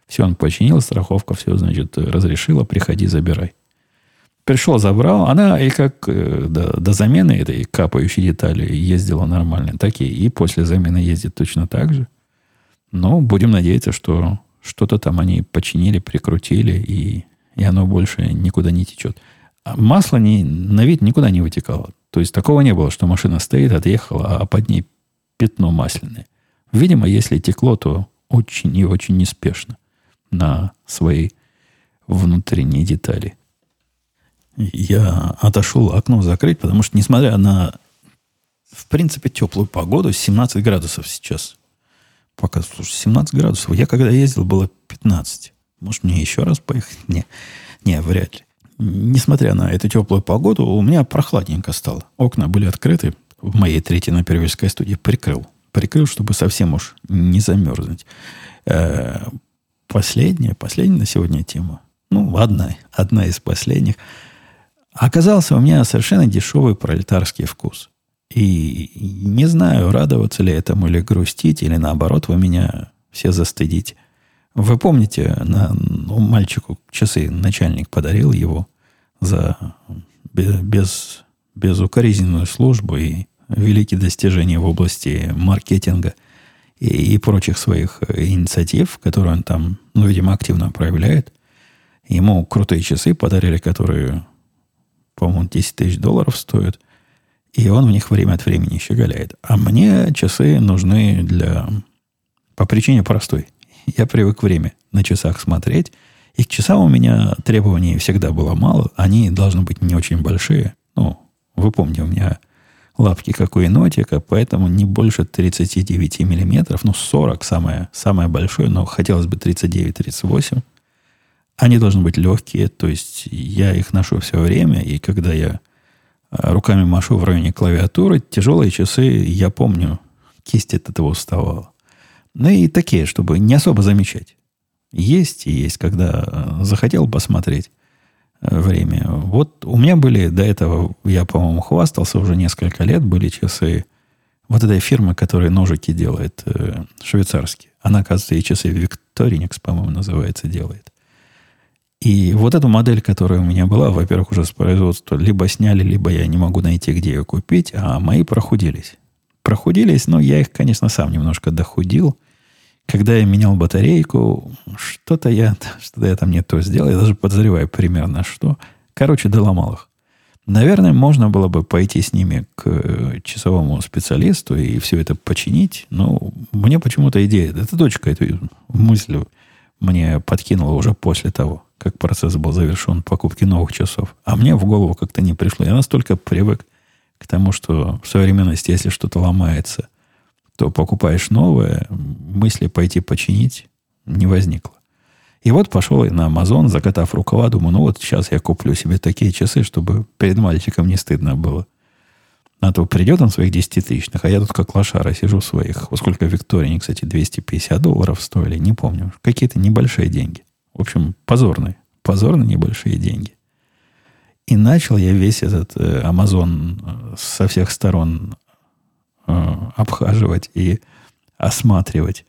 Все он починил, страховка все, значит, разрешила, приходи, забирай. Пришел, забрал. Она и как э, до, до замены этой капающей детали ездила нормально, так и, и после замены ездит точно так же. Но будем надеяться, что что-то там они починили, прикрутили, и, и оно больше никуда не течет. А масло не, на вид никуда не вытекало. То есть такого не было, что машина стоит, отъехала, а под ней пятно масляное. Видимо, если текло, то очень и очень неспешно на свои внутренние детали. Я отошел окно закрыть, потому что, несмотря на, в принципе, теплую погоду, 17 градусов сейчас. Пока, слушай, 17 градусов. Я когда ездил, было 15. Может, мне еще раз поехать? Не, не, вряд ли. Несмотря на эту теплую погоду, у меня прохладненько стало. Окна были открыты. В моей третьей напервельской студии прикрыл прикрыл, чтобы совсем уж не замерзнуть. Э, последняя, последняя на сегодня тема. Ну, одна, одна из последних. Оказался у меня совершенно дешевый пролетарский вкус. И не знаю, радоваться ли этому, или грустить, или наоборот, вы меня все застыдите. Вы помните, на, ну, мальчику часы начальник подарил его за без, безукоризненную службу и великие достижения в области маркетинга и, и прочих своих э, инициатив, которые он там, ну, видимо, активно проявляет. Ему крутые часы подарили, которые, по-моему, 10 тысяч долларов стоят. И он в них время от времени щеголяет. А мне часы нужны для... По причине простой. Я привык время на часах смотреть. И к часам у меня требований всегда было мало. Они должны быть не очень большие. Ну, вы помните, у меня лапки, как у енотика, поэтому не больше 39 миллиметров, ну 40 самое, самое большое, но хотелось бы 39-38. Они должны быть легкие, то есть я их ношу все время, и когда я а, руками машу в районе клавиатуры, тяжелые часы, я помню, кисть от этого уставала. Ну и такие, чтобы не особо замечать. Есть и есть, когда а, захотел посмотреть время. Вот у меня были до этого, я, по-моему, хвастался уже несколько лет, были часы вот этой фирмы, которая ножики делает, э, швейцарские. Она, оказывается, и часы Victorinox, по-моему, называется, делает. И вот эту модель, которая у меня была, во-первых, уже с производства либо сняли, либо я не могу найти, где ее купить, а мои прохудились. Прохудились, но я их, конечно, сам немножко дохудил. Когда я менял батарейку, что-то я, что-то я там не то сделал. Я даже подозреваю примерно что. Короче, доломал их. Наверное, можно было бы пойти с ними к э, часовому специалисту и все это починить. Но мне почему-то идея, эта дочка эту мысль мне подкинула уже после того, как процесс был завершен покупки новых часов. А мне в голову как-то не пришло. Я настолько привык к тому, что в современности, если что-то ломается, то покупаешь новое, мысли пойти починить не возникло. И вот пошел на Амазон, закатав рукава, думаю, ну вот сейчас я куплю себе такие часы, чтобы перед мальчиком не стыдно было. А то придет он своих 10 тысячных, а я тут как лошара сижу своих. Во сколько Виктории, кстати, 250 долларов стоили, не помню. Какие-то небольшие деньги. В общем, позорные. Позорные небольшие деньги. И начал я весь этот э, Амазон э, со всех сторон э, обхаживать и осматривать.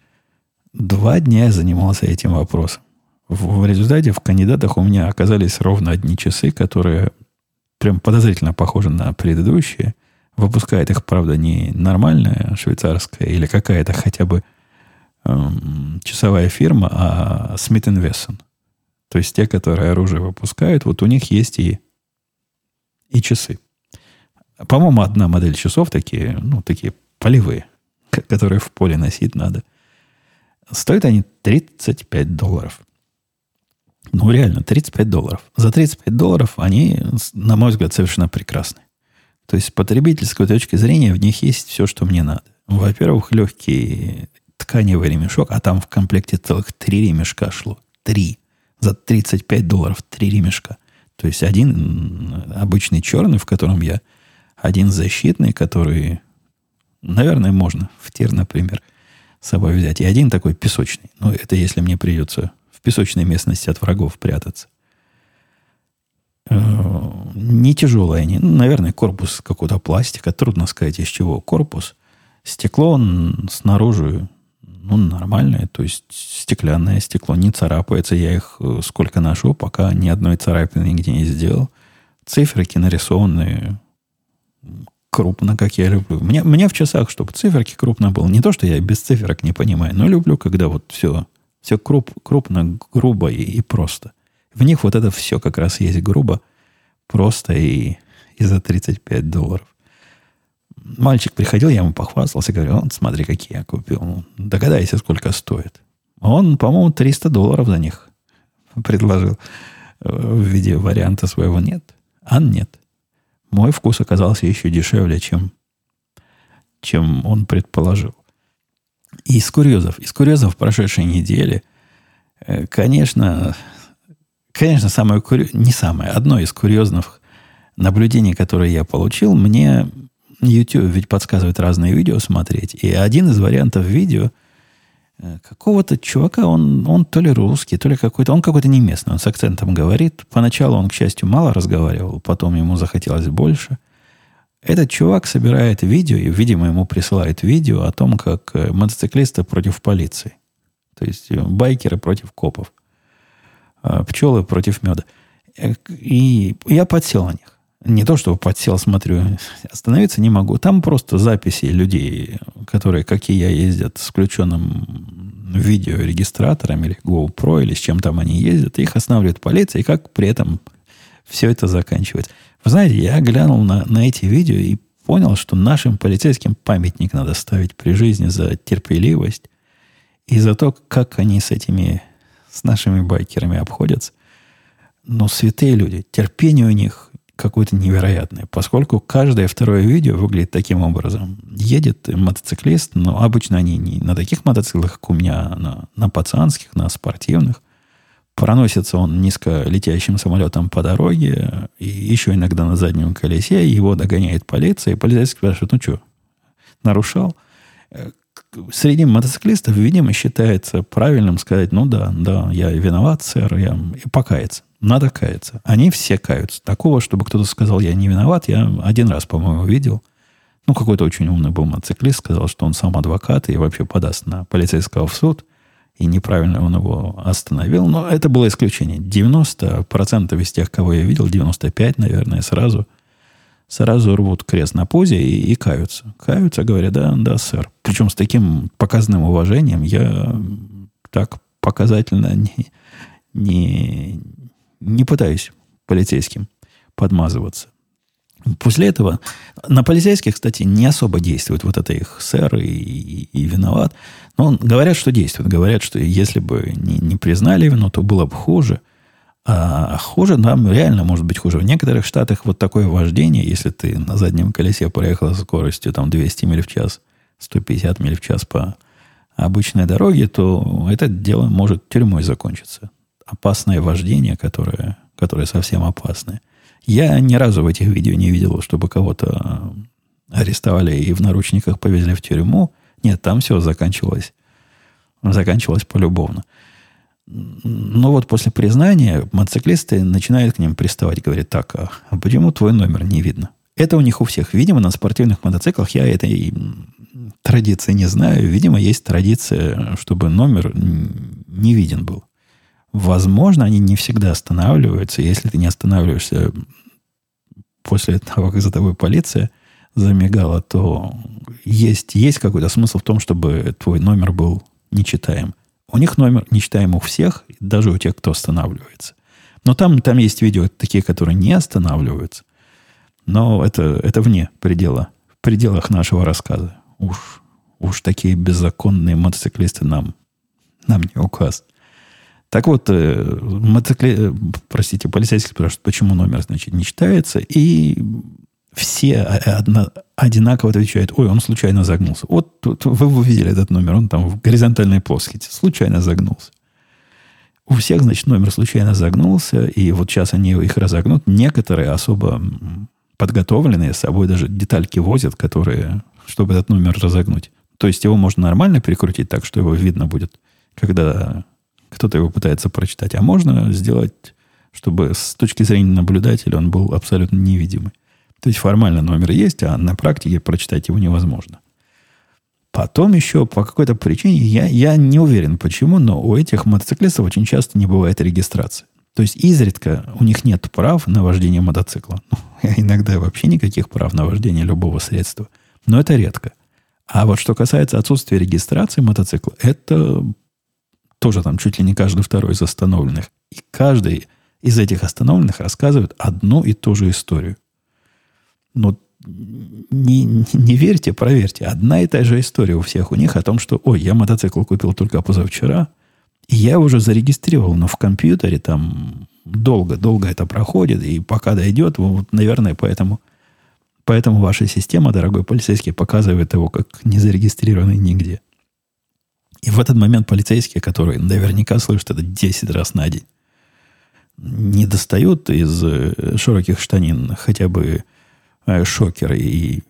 Два дня я занимался этим вопросом. В, в результате в кандидатах у меня оказались ровно одни часы, которые прям подозрительно похожи на предыдущие – Выпускает их, правда, не нормальная швейцарская или какая-то хотя бы эм, часовая фирма, а Smith Wesson. То есть те, которые оружие выпускают, вот у них есть и, и часы. По-моему, одна модель часов такие, ну, такие полевые, которые в поле носить надо. Стоят они 35 долларов. Ну, реально, 35 долларов. За 35 долларов они, на мой взгляд, совершенно прекрасны. То есть с потребительской точки зрения в них есть все, что мне надо. Во-первых, легкий тканевый ремешок, а там в комплекте целых три ремешка шло. Три. За 35 долларов три ремешка. То есть один обычный черный, в котором я, один защитный, который, наверное, можно в тир, например, с собой взять. И один такой песочный. Ну, это если мне придется в песочной местности от врагов прятаться. Э, не тяжелые они. Ну, наверное, корпус какого-то пластика. Трудно сказать, из чего корпус. Стекло он снаружи ну, нормальное, то есть стеклянное стекло, не царапается. Я их э, сколько ношу, пока ни одной царапины нигде не сделал. Циферки нарисованные крупно, как я люблю. Мне, мне в часах, чтобы циферки крупно было. Не то, что я без циферок не понимаю, но люблю, когда вот все, все круп, крупно, грубо и, и просто. В них вот это все как раз есть грубо, просто и, и за 35 долларов. Мальчик приходил, я ему похвастался, говорю, вот смотри, какие я купил. Догадайся, сколько стоит. Он, по-моему, 300 долларов за них предложил э, в виде варианта своего нет. А нет. Мой вкус оказался еще дешевле, чем, чем он предположил. И из курьезов, из курьезов прошедшей недели, э, конечно, Конечно, самое кури... не самое, одно из курьезных наблюдений, которые я получил, мне YouTube ведь подсказывает разные видео смотреть. И один из вариантов видео какого-то чувака, он, он то ли русский, то ли какой-то, он какой-то не местный, он с акцентом говорит. Поначалу он, к счастью, мало разговаривал, потом ему захотелось больше. Этот чувак собирает видео, и, видимо, ему присылает видео о том, как э, мотоциклисты против полиции. То есть э, байкеры против копов. Пчелы против меда. Э, и я подсел на них. Не то, что подсел, смотрю, остановиться не могу. Там просто записи людей, которые, как и я, ездят с включенным видеорегистратором или GoPro, или с чем там они ездят. Их останавливает полиция, и как при этом все это заканчивается. Вы знаете, я глянул на, на эти видео и понял, что нашим полицейским памятник надо ставить при жизни за терпеливость и за то, как они с этими с нашими байкерами обходятся. Но святые люди, терпение у них какое-то невероятное, поскольку каждое второе видео выглядит таким образом. Едет мотоциклист, но обычно они не на таких мотоциклах, как у меня, а на, на пацанских, на спортивных. Проносится он низко летящим самолетом по дороге, и еще иногда на заднем колесе, его догоняет полиция, и полицейский спрашивает, ну что, нарушал? среди мотоциклистов, видимо, считается правильным сказать, ну да, да, я виноват, сэр, я... и покаяться. Надо каяться. Они все каются. Такого, чтобы кто-то сказал, я не виноват, я один раз, по-моему, видел. Ну, какой-то очень умный был мотоциклист, сказал, что он сам адвокат и вообще подаст на полицейского в суд, и неправильно он его остановил. Но это было исключение. 90% из тех, кого я видел, 95, наверное, сразу, сразу рвут крест на пузе и, и каются. Каются, говорят, да, да, сэр. Причем с таким показанным уважением я так показательно не, не, не пытаюсь полицейским подмазываться. После этого на полицейских, кстати, не особо действует вот это их сэр и, и, и виноват. Но говорят, что действует. Говорят, что если бы не, не признали вину, то было бы хуже. А хуже нам реально может быть хуже. В некоторых штатах вот такое вождение, если ты на заднем колесе проехал со скоростью там 200 миль в час, 150 миль в час по обычной дороге, то это дело может тюрьмой закончиться. Опасное вождение, которое, которое совсем опасное. Я ни разу в этих видео не видел, чтобы кого-то арестовали и в наручниках повезли в тюрьму. Нет, там все заканчивалось. Заканчивалось полюбовно. Но вот после признания мотоциклисты начинают к ним приставать. Говорят, так, а почему твой номер не видно? Это у них у всех. Видимо, на спортивных мотоциклах я этой традиции не знаю. Видимо, есть традиция, чтобы номер не виден был. Возможно, они не всегда останавливаются. Если ты не останавливаешься после того, как за тобой полиция замигала, то есть, есть какой-то смысл в том, чтобы твой номер был нечитаем. У них номер нечитаем у всех, даже у тех, кто останавливается. Но там, там есть видео такие, которые не останавливаются. Но это, это вне предела, в пределах нашего рассказа. Уж, уж такие беззаконные мотоциклисты нам, нам не указ. Так вот, э, мотоцикли... Э, простите, полицейский спрашивает, почему номер, значит, не читается, и все одно, одинаково отвечают, ой, он случайно загнулся. Вот тут вы увидели этот номер, он там в горизонтальной плоскости, случайно загнулся. У всех, значит, номер случайно загнулся, и вот сейчас они их разогнут. Некоторые особо подготовленные с собой даже детальки возят, которые, чтобы этот номер разогнуть. То есть его можно нормально прикрутить так, что его видно будет, когда кто-то его пытается прочитать. А можно сделать, чтобы с точки зрения наблюдателя он был абсолютно невидимый. То есть формально номер есть, а на практике прочитать его невозможно. Потом еще по какой-то причине, я, я не уверен почему, но у этих мотоциклистов очень часто не бывает регистрации. То есть изредка у них нет прав на вождение мотоцикла. Ну, иногда вообще никаких прав на вождение любого средства. Но это редко. А вот что касается отсутствия регистрации мотоцикла, это тоже там чуть ли не каждый второй из остановленных. И каждый из этих остановленных рассказывает одну и ту же историю. Но не, не верьте, проверьте. Одна и та же история у всех у них о том, что, ой, я мотоцикл купил только позавчера, и я уже зарегистрировал, но в компьютере там долго-долго это проходит, и пока дойдет, вот, наверное, поэтому, поэтому ваша система, дорогой полицейский, показывает его как незарегистрированный нигде. И в этот момент полицейские, которые наверняка слышат это 10 раз на день, не достают из э, широких штанин хотя бы э, шокеры и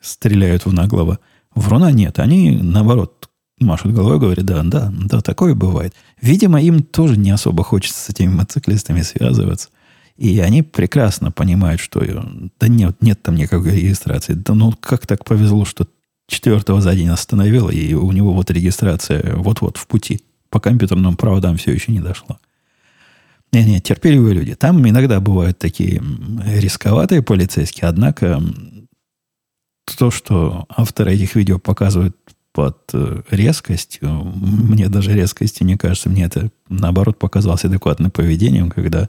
стреляют в наглого вруна. Нет, они, наоборот, машут головой, говорят, да, да, да, такое бывает. Видимо, им тоже не особо хочется с этими мотоциклистами связываться. И они прекрасно понимают, что э, да нет, нет там никакой регистрации. Да ну как так повезло, что четвертого за день остановил, и у него вот регистрация вот-вот в пути. По компьютерным проводам все еще не дошло. Не-не, терпеливые люди. Там иногда бывают такие рисковатые полицейские, однако то, что авторы этих видео показывают под э, резкостью, мне даже резкостью не кажется, мне это наоборот показалось адекватным поведением, когда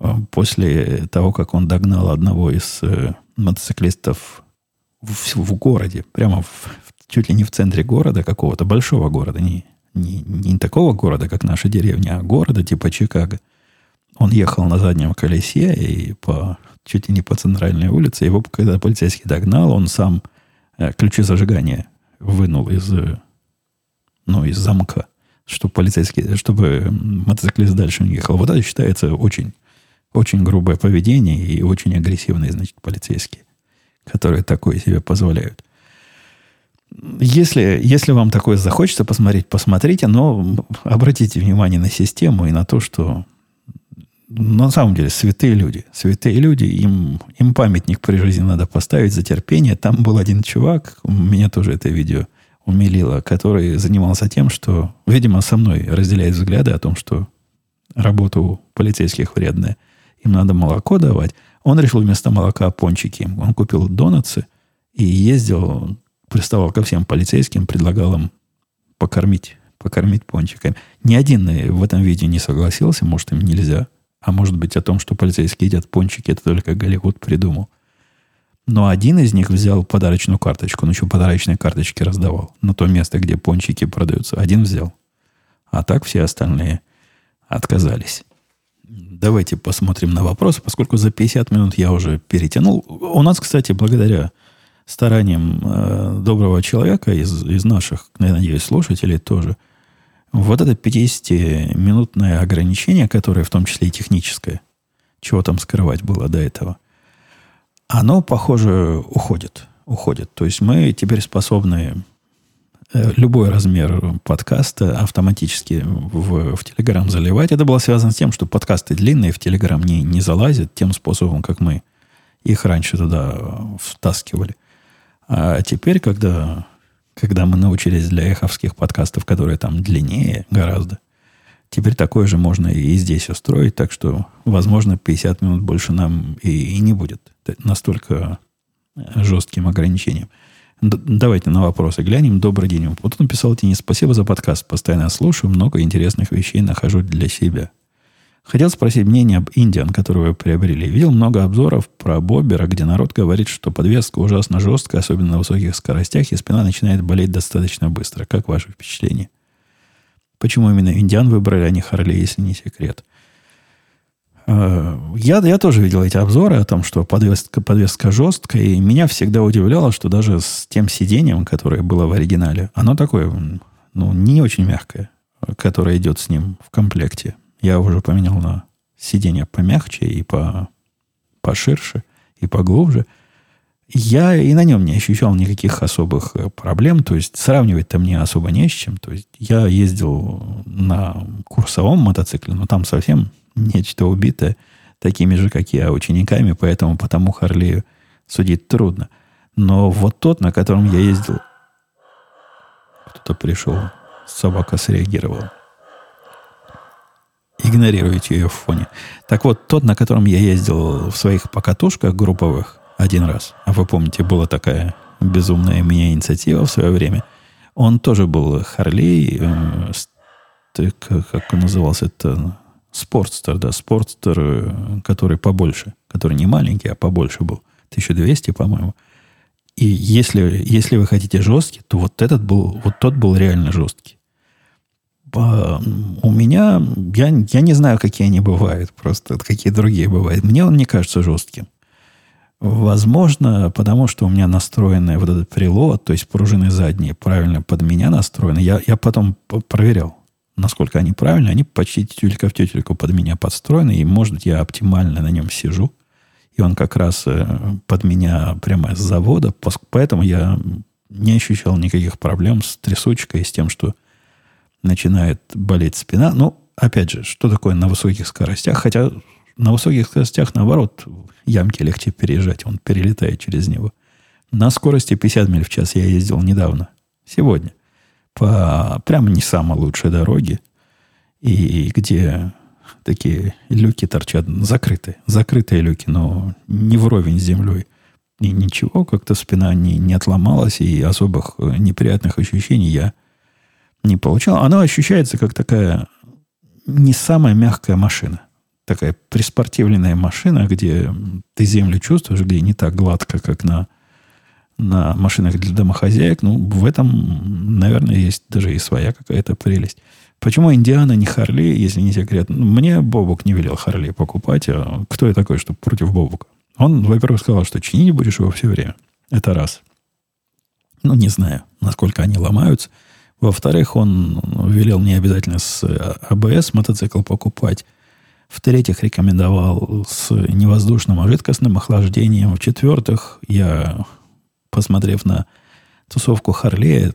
э, после того, как он догнал одного из э, мотоциклистов в, в городе, прямо в, чуть ли не в центре города какого-то, большого города, не, не, не такого города, как наша деревня, а города типа Чикаго. Он ехал на заднем колесе и по, чуть ли не по центральной улице. Его, когда полицейский догнал, он сам э, ключи зажигания вынул из, ну, из замка, чтобы полицейский, чтобы мотоциклист дальше не ехал. Вот это считается очень, очень грубое поведение и очень агрессивные, значит, полицейские которые такое себе позволяют. Если, если вам такое захочется посмотреть, посмотрите, но обратите внимание на систему и на то, что на самом деле святые люди. Святые люди, им, им памятник при жизни надо поставить за терпение. Там был один чувак, меня тоже это видео, умилило, который занимался тем, что, видимо, со мной разделяет взгляды о том, что работа у полицейских вредная. Им надо молоко давать. Он решил вместо молока пончики. Он купил донатсы и ездил, приставал ко всем полицейским, предлагал им покормить, покормить пончиками. Ни один в этом видео не согласился, может, им нельзя. А может быть, о том, что полицейские едят пончики, это только Голливуд придумал. Но один из них взял подарочную карточку. Он еще подарочные карточки раздавал на то место, где пончики продаются. Один взял. А так все остальные отказались. Давайте посмотрим на вопросы, поскольку за 50 минут я уже перетянул. У нас, кстати, благодаря стараниям э, доброго человека из, из наших, я надеюсь, слушателей тоже, вот это 50-минутное ограничение, которое в том числе и техническое, чего там скрывать было до этого, оно, похоже, уходит. Уходит. То есть мы теперь способны любой размер подкаста автоматически в, в Telegram заливать. Это было связано с тем, что подкасты длинные в Telegram не, не залазят тем способом, как мы их раньше туда втаскивали. А теперь, когда, когда мы научились для эховских подкастов, которые там длиннее гораздо, теперь такое же можно и здесь устроить, так что, возможно, 50 минут больше нам и, и не будет настолько жестким ограничением. Давайте на вопросы глянем. Добрый день. Вот он написал Тине, спасибо за подкаст. Постоянно слушаю, много интересных вещей нахожу для себя. Хотел спросить мнение об Индиан, которую вы приобрели. Видел много обзоров про Бобера, где народ говорит, что подвеска ужасно жесткая, особенно на высоких скоростях, и спина начинает болеть достаточно быстро. Как ваше впечатление? Почему именно Индиан выбрали, а не Харли, если не секрет? Э, я, я тоже видел эти обзоры о том, что подвеска, подвеска жесткая, и меня всегда удивляло, что даже с тем сиденьем, которое было в оригинале, оно такое, ну, не очень мягкое, которое идет с ним в комплекте. Я уже поменял на сиденье помягче и по, поширше, и поглубже. Я и на нем не ощущал никаких особых э, проблем, то есть сравнивать-то мне особо не с чем. То есть я ездил на курсовом мотоцикле, но там совсем нечто убитое такими же, как я, учениками, поэтому потому Харлею судить трудно. Но вот тот, на котором я ездил, кто-то пришел, собака среагировала. Игнорируйте ее в фоне. Так вот, тот, на котором я ездил в своих покатушках групповых один раз, а вы помните, была такая безумная у меня инициатива в свое время, он тоже был Харлей, э, как он назывался, это Спортстер, да, Спортстер, который побольше, который не маленький, а побольше был. 1200, по-моему. И если, если вы хотите жесткий, то вот этот был, вот тот был реально жесткий. У меня, я, я не знаю, какие они бывают, просто какие другие бывают. Мне он не кажется жестким. Возможно, потому что у меня настроенный вот этот прилот, то есть пружины задние правильно под меня настроены. Я, я потом проверял насколько они правильные, они почти тютелька в тютельку под меня подстроены, и, может быть, я оптимально на нем сижу, и он как раз э, под меня прямо с завода, поэтому я не ощущал никаких проблем с трясучкой, с тем, что начинает болеть спина. Ну, опять же, что такое на высоких скоростях? Хотя на высоких скоростях, наоборот, ямки легче переезжать, он перелетает через него. На скорости 50 миль в час я ездил недавно, сегодня по прямо не самой лучшей дороге, и где такие люки торчат, закрытые, закрытые люки, но не вровень с землей. И ничего, как-то спина не, не отломалась, и особых э, неприятных ощущений я не получал. Она ощущается как такая не самая мягкая машина. Такая приспортивленная машина, где ты землю чувствуешь, где не так гладко, как на на машинах для домохозяек, ну, в этом, наверное, есть даже и своя какая-то прелесть. Почему Индиана не Харли, если не секрет? Ну, мне Бобук не велел Харли покупать. А кто я такой, что против Бобука? Он, во-первых, сказал, что чинить будешь его все время. Это раз. Ну, не знаю, насколько они ломаются. Во-вторых, он велел мне обязательно с АБС мотоцикл покупать. В-третьих, рекомендовал с невоздушным, а жидкостным охлаждением. В-четвертых, я посмотрев на тусовку Харлея,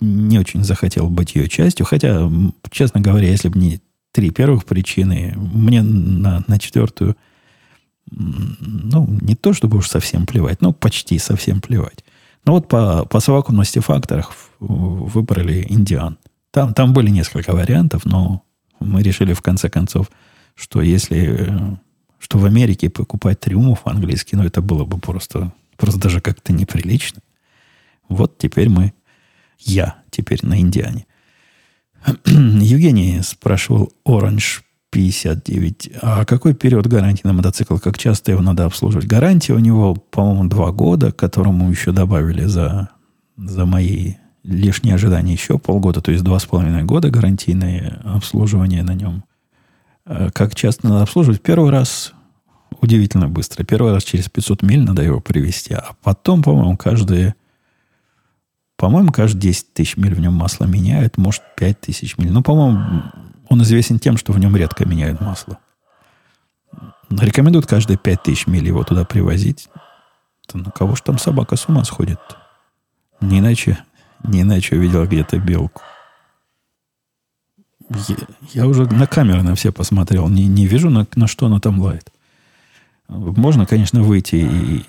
не очень захотел быть ее частью. Хотя, честно говоря, если бы не три первых причины, мне на, на четвертую, ну, не то чтобы уж совсем плевать, но почти совсем плевать. Ну вот по, по совокупности факторов выбрали индиан. Там, там были несколько вариантов, но мы решили в конце концов, что если что в Америке покупать триумф английский, ну это было бы просто, просто даже как-то неприлично. Вот теперь мы, я теперь на Индиане. Евгений спрашивал Orange 59. А какой период гарантии на мотоцикл? Как часто его надо обслуживать? Гарантия у него, по-моему, два года, которому еще добавили за, за мои лишние ожидания еще полгода, то есть два с половиной года гарантийное обслуживание на нем. А как часто надо обслуживать? Первый раз удивительно быстро. Первый раз через 500 миль надо его привезти, а потом, по-моему, каждые по-моему, каждые 10 тысяч миль в нем масло меняют, может, 5 тысяч миль. Ну, по-моему, он известен тем, что в нем редко меняют масло. Рекомендуют каждые 5 тысяч миль его туда привозить. Да ну, кого ж там собака с ума сходит? Не иначе, не иначе увидел где-то белку. Я, я уже на камеры на все посмотрел. Не, не вижу, на, на что она там лает. Можно, конечно, выйти и,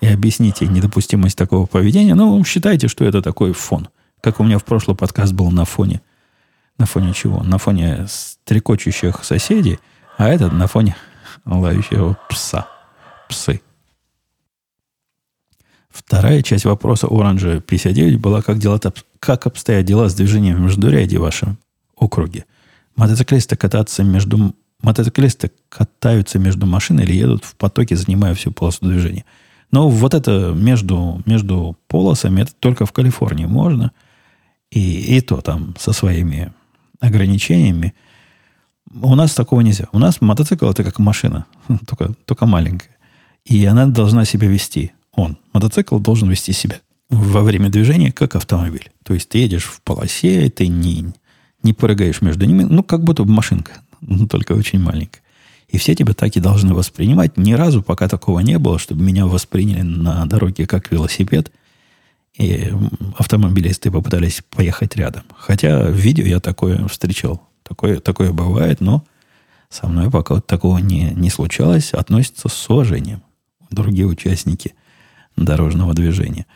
и объясните недопустимость такого поведения, но считайте, что это такой фон. Как у меня в прошлый подкаст был на фоне. На фоне чего? На фоне стрекочущих соседей, а этот на фоне лающего пса. Псы. Вторая часть вопроса Оранжа 59 была, как, дела, как обстоят дела с движением в Междуряде в вашем округе. Мотоциклисты кататься между мотоциклисты катаются между машиной или едут в потоке, занимая всю полосу движения. Но вот это между, между полосами, это только в Калифорнии можно. И, и то там со своими ограничениями. У нас такого нельзя. У нас мотоцикл это как машина, только, только маленькая. И она должна себя вести. Он, мотоцикл, должен вести себя во время движения как автомобиль. То есть ты едешь в полосе, ты не, не прыгаешь между ними, ну, как будто машинка, но только очень маленькая. И все тебя так и должны воспринимать. Ни разу пока такого не было, чтобы меня восприняли на дороге как велосипед, и автомобилисты попытались поехать рядом. Хотя в видео я такое встречал. Такое, такое бывает, но со мной пока такого не, не случалось. Относятся с уважением другие участники дорожного движения.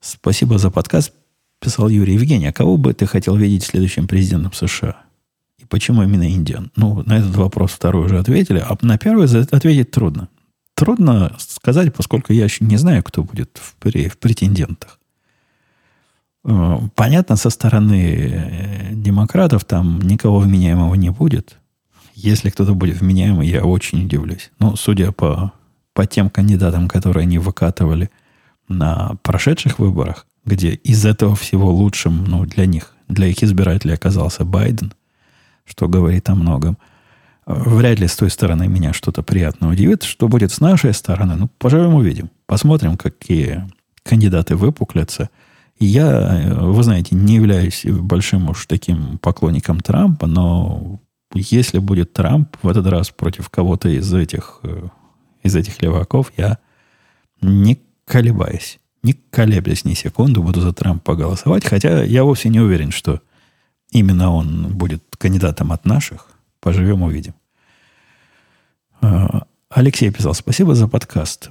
Спасибо за подкаст, писал Юрий Евгений. А кого бы ты хотел видеть следующим президентом США? Почему именно Индиан? Ну, на этот вопрос второй уже ответили, а на первый ответить трудно. Трудно сказать, поскольку я еще не знаю, кто будет в, в претендентах. Э, понятно, со стороны э, демократов там никого вменяемого не будет. Если кто-то будет вменяемый, я очень удивлюсь. Но судя по, по тем кандидатам, которые они выкатывали на прошедших выборах, где из этого всего лучшим ну, для них, для их избирателей оказался Байден, что говорит о многом. Вряд ли с той стороны меня что-то приятно удивит. Что будет с нашей стороны? Ну, поживем увидим. Посмотрим, какие кандидаты выпуклятся. Я, вы знаете, не являюсь большим уж таким поклонником Трампа, но если будет Трамп в этот раз против кого-то из этих, э, из этих леваков, я не колебаюсь, не колеблясь ни секунду, буду за Трампа голосовать. Хотя я вовсе не уверен, что именно он будет кандидатом от наших. Поживем, увидим. А, Алексей писал, спасибо за подкаст.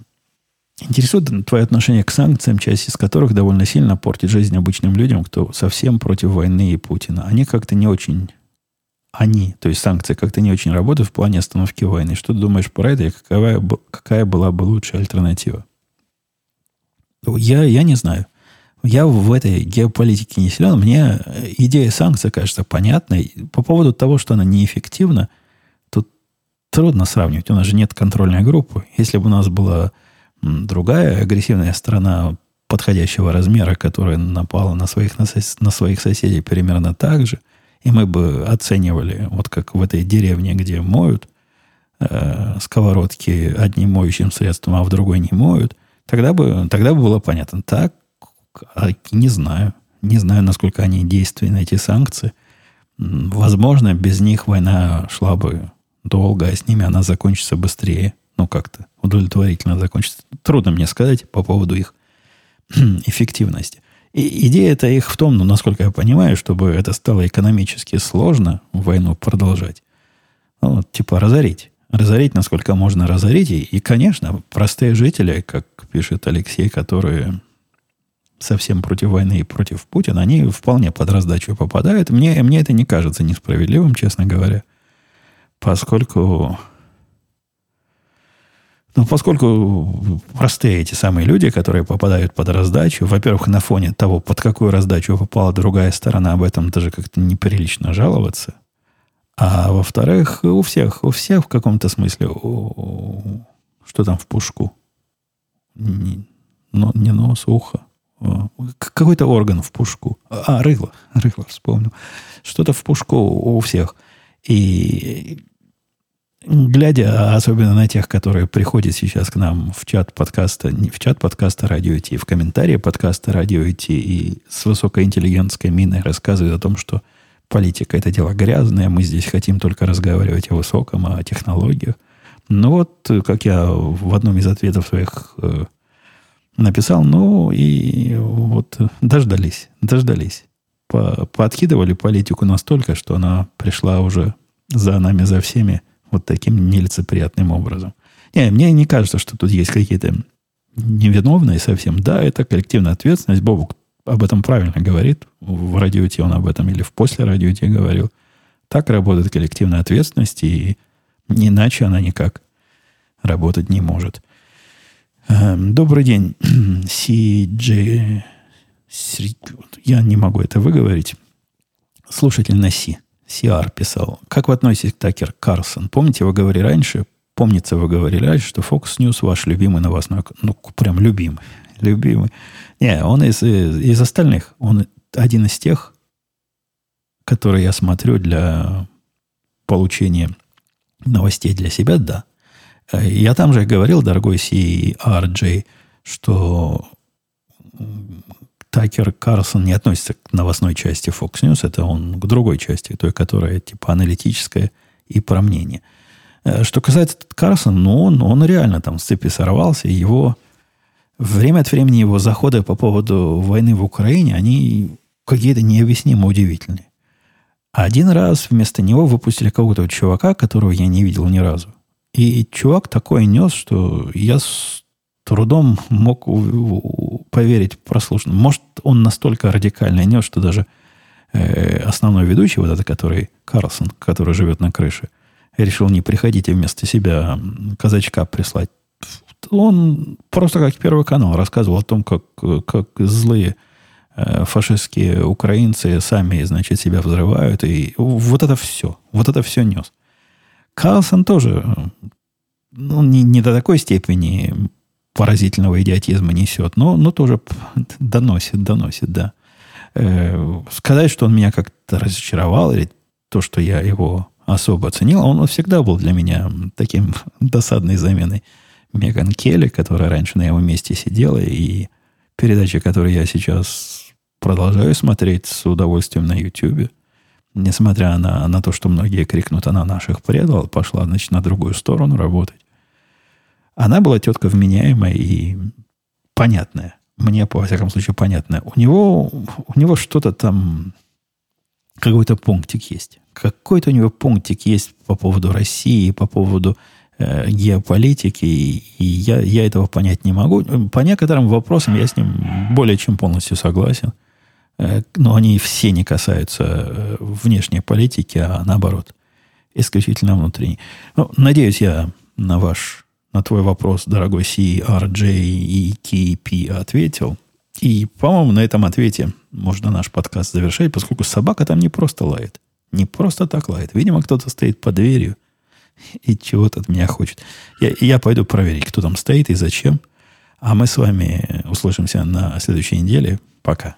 Интересует твое отношение к санкциям, часть из которых довольно сильно портит жизнь обычным людям, кто совсем против войны и Путина. Они как-то не очень... Они, то есть санкции, как-то не очень работают в плане остановки войны. Что ты думаешь про это и какая, какая была бы лучшая альтернатива? Я, я не знаю. Я в этой геополитике не силен. Мне идея санкций кажется понятной. По поводу того, что она неэффективна, тут трудно сравнивать. У нас же нет контрольной группы. Если бы у нас была другая агрессивная страна подходящего размера, которая напала на своих, на своих соседей примерно так же, и мы бы оценивали, вот как в этой деревне, где моют э, сковородки одним моющим средством, а в другой не моют, тогда бы, тогда бы было понятно. Так не знаю. Не знаю, насколько они действенны, эти санкции. Возможно, без них война шла бы долго, а с ними она закончится быстрее. Ну, как-то удовлетворительно закончится. Трудно мне сказать по поводу их эффективности. И идея это их в том, ну, насколько я понимаю, чтобы это стало экономически сложно, войну продолжать. Ну, типа разорить. разорить, насколько можно разорить. И, и, конечно, простые жители, как пишет Алексей, которые совсем против войны и против Путина, они вполне под раздачу попадают. Мне, мне это не кажется несправедливым, честно говоря, поскольку ну, поскольку простые эти самые люди, которые попадают под раздачу, во-первых, на фоне того, под какую раздачу попала другая сторона, об этом даже как-то неприлично жаловаться. А во-вторых, у всех, у всех в каком-то смысле, у, что там в пушку? Не, но, не нос, ухо. Какой-то орган в пушку. А, рыло. Рыло, вспомнил. Что-то в пушку у всех. И глядя особенно на тех, которые приходят сейчас к нам в чат подкаста, не в чат подкаста Радио Ти, в комментарии подкаста Радио Ти и с высокоинтеллигентской миной рассказывают о том, что политика это дело грязное, мы здесь хотим только разговаривать о высоком, о технологиях. Ну вот, как я в одном из ответов своих э, написал, ну и вот дождались, дождались. По, пооткидывали политику настолько, что она пришла уже за нами, за всеми вот таким нелицеприятным образом. Не, мне не кажется, что тут есть какие-то невиновные совсем. Да, это коллективная ответственность. Бобук об этом правильно говорит. В радиоте он об этом или в после радиоте говорил. Так работает коллективная ответственность, и иначе она никак работать не может. Эм, добрый день, CJ. Я не могу это выговорить. Слушатель на Си. Сиар писал. Как вы относитесь к Такер Карсон? Помните, вы говорили раньше, помнится, вы говорили раньше, что Fox News ваш любимый вас, ну, прям любимый. Любимый. Не, он из, из, из остальных. Он один из тех, которые я смотрю для получения новостей для себя, да. Я там же говорил, дорогой CRJ, что Такер Карлсон не относится к новостной части Fox News, это он к другой части, той, которая типа аналитическая и про мнение. Э, что касается Карлсона, ну, он, он реально там с цепи сорвался, его время от времени его заходы по поводу войны в Украине, они какие-то необъяснимо удивительные. Один раз вместо него выпустили какого-то чувака, которого я не видел ни разу. И чувак такой нес, что я с трудом мог поверить прослушанным. Может, он настолько радикально нес, что даже э, основной ведущий, вот этот, который Карлсон, который живет на крыше, решил не приходить и вместо себя казачка прислать. Он просто как Первый канал рассказывал о том, как, как злые э, фашистские украинцы сами, значит, себя взрывают. И вот это все. Вот это все нес. Карлсон тоже ну, не, не до такой степени поразительного идиотизма несет, но, но тоже доносит, доносит, да. Э, сказать, что он меня как-то разочаровал, или то, что я его особо оценил, он всегда был для меня таким досадной заменой Меган Келли, которая раньше на его месте сидела, и передачи, которые я сейчас продолжаю смотреть с удовольствием на YouTube, несмотря на, на то, что многие крикнут, она наших предала, пошла, значит, на другую сторону работать. Она была тетка вменяемая и понятная. Мне, по всяком случае, понятная. У него, у него что-то там, какой-то пунктик есть. Какой-то у него пунктик есть по поводу России, по поводу э, геополитики, и, и я, я этого понять не могу. По некоторым вопросам я с ним более чем полностью согласен. Э, но они все не касаются э, внешней политики, а наоборот, исключительно внутренней. Ну, надеюсь, я на ваш на твой вопрос, дорогой CRJ и KP, ответил. И, по-моему, на этом ответе можно наш подкаст завершать, поскольку собака там не просто лает. Не просто так лает. Видимо, кто-то стоит под дверью и чего-то от меня хочет. Я, я пойду проверить, кто там стоит и зачем. А мы с вами услышимся на следующей неделе. Пока.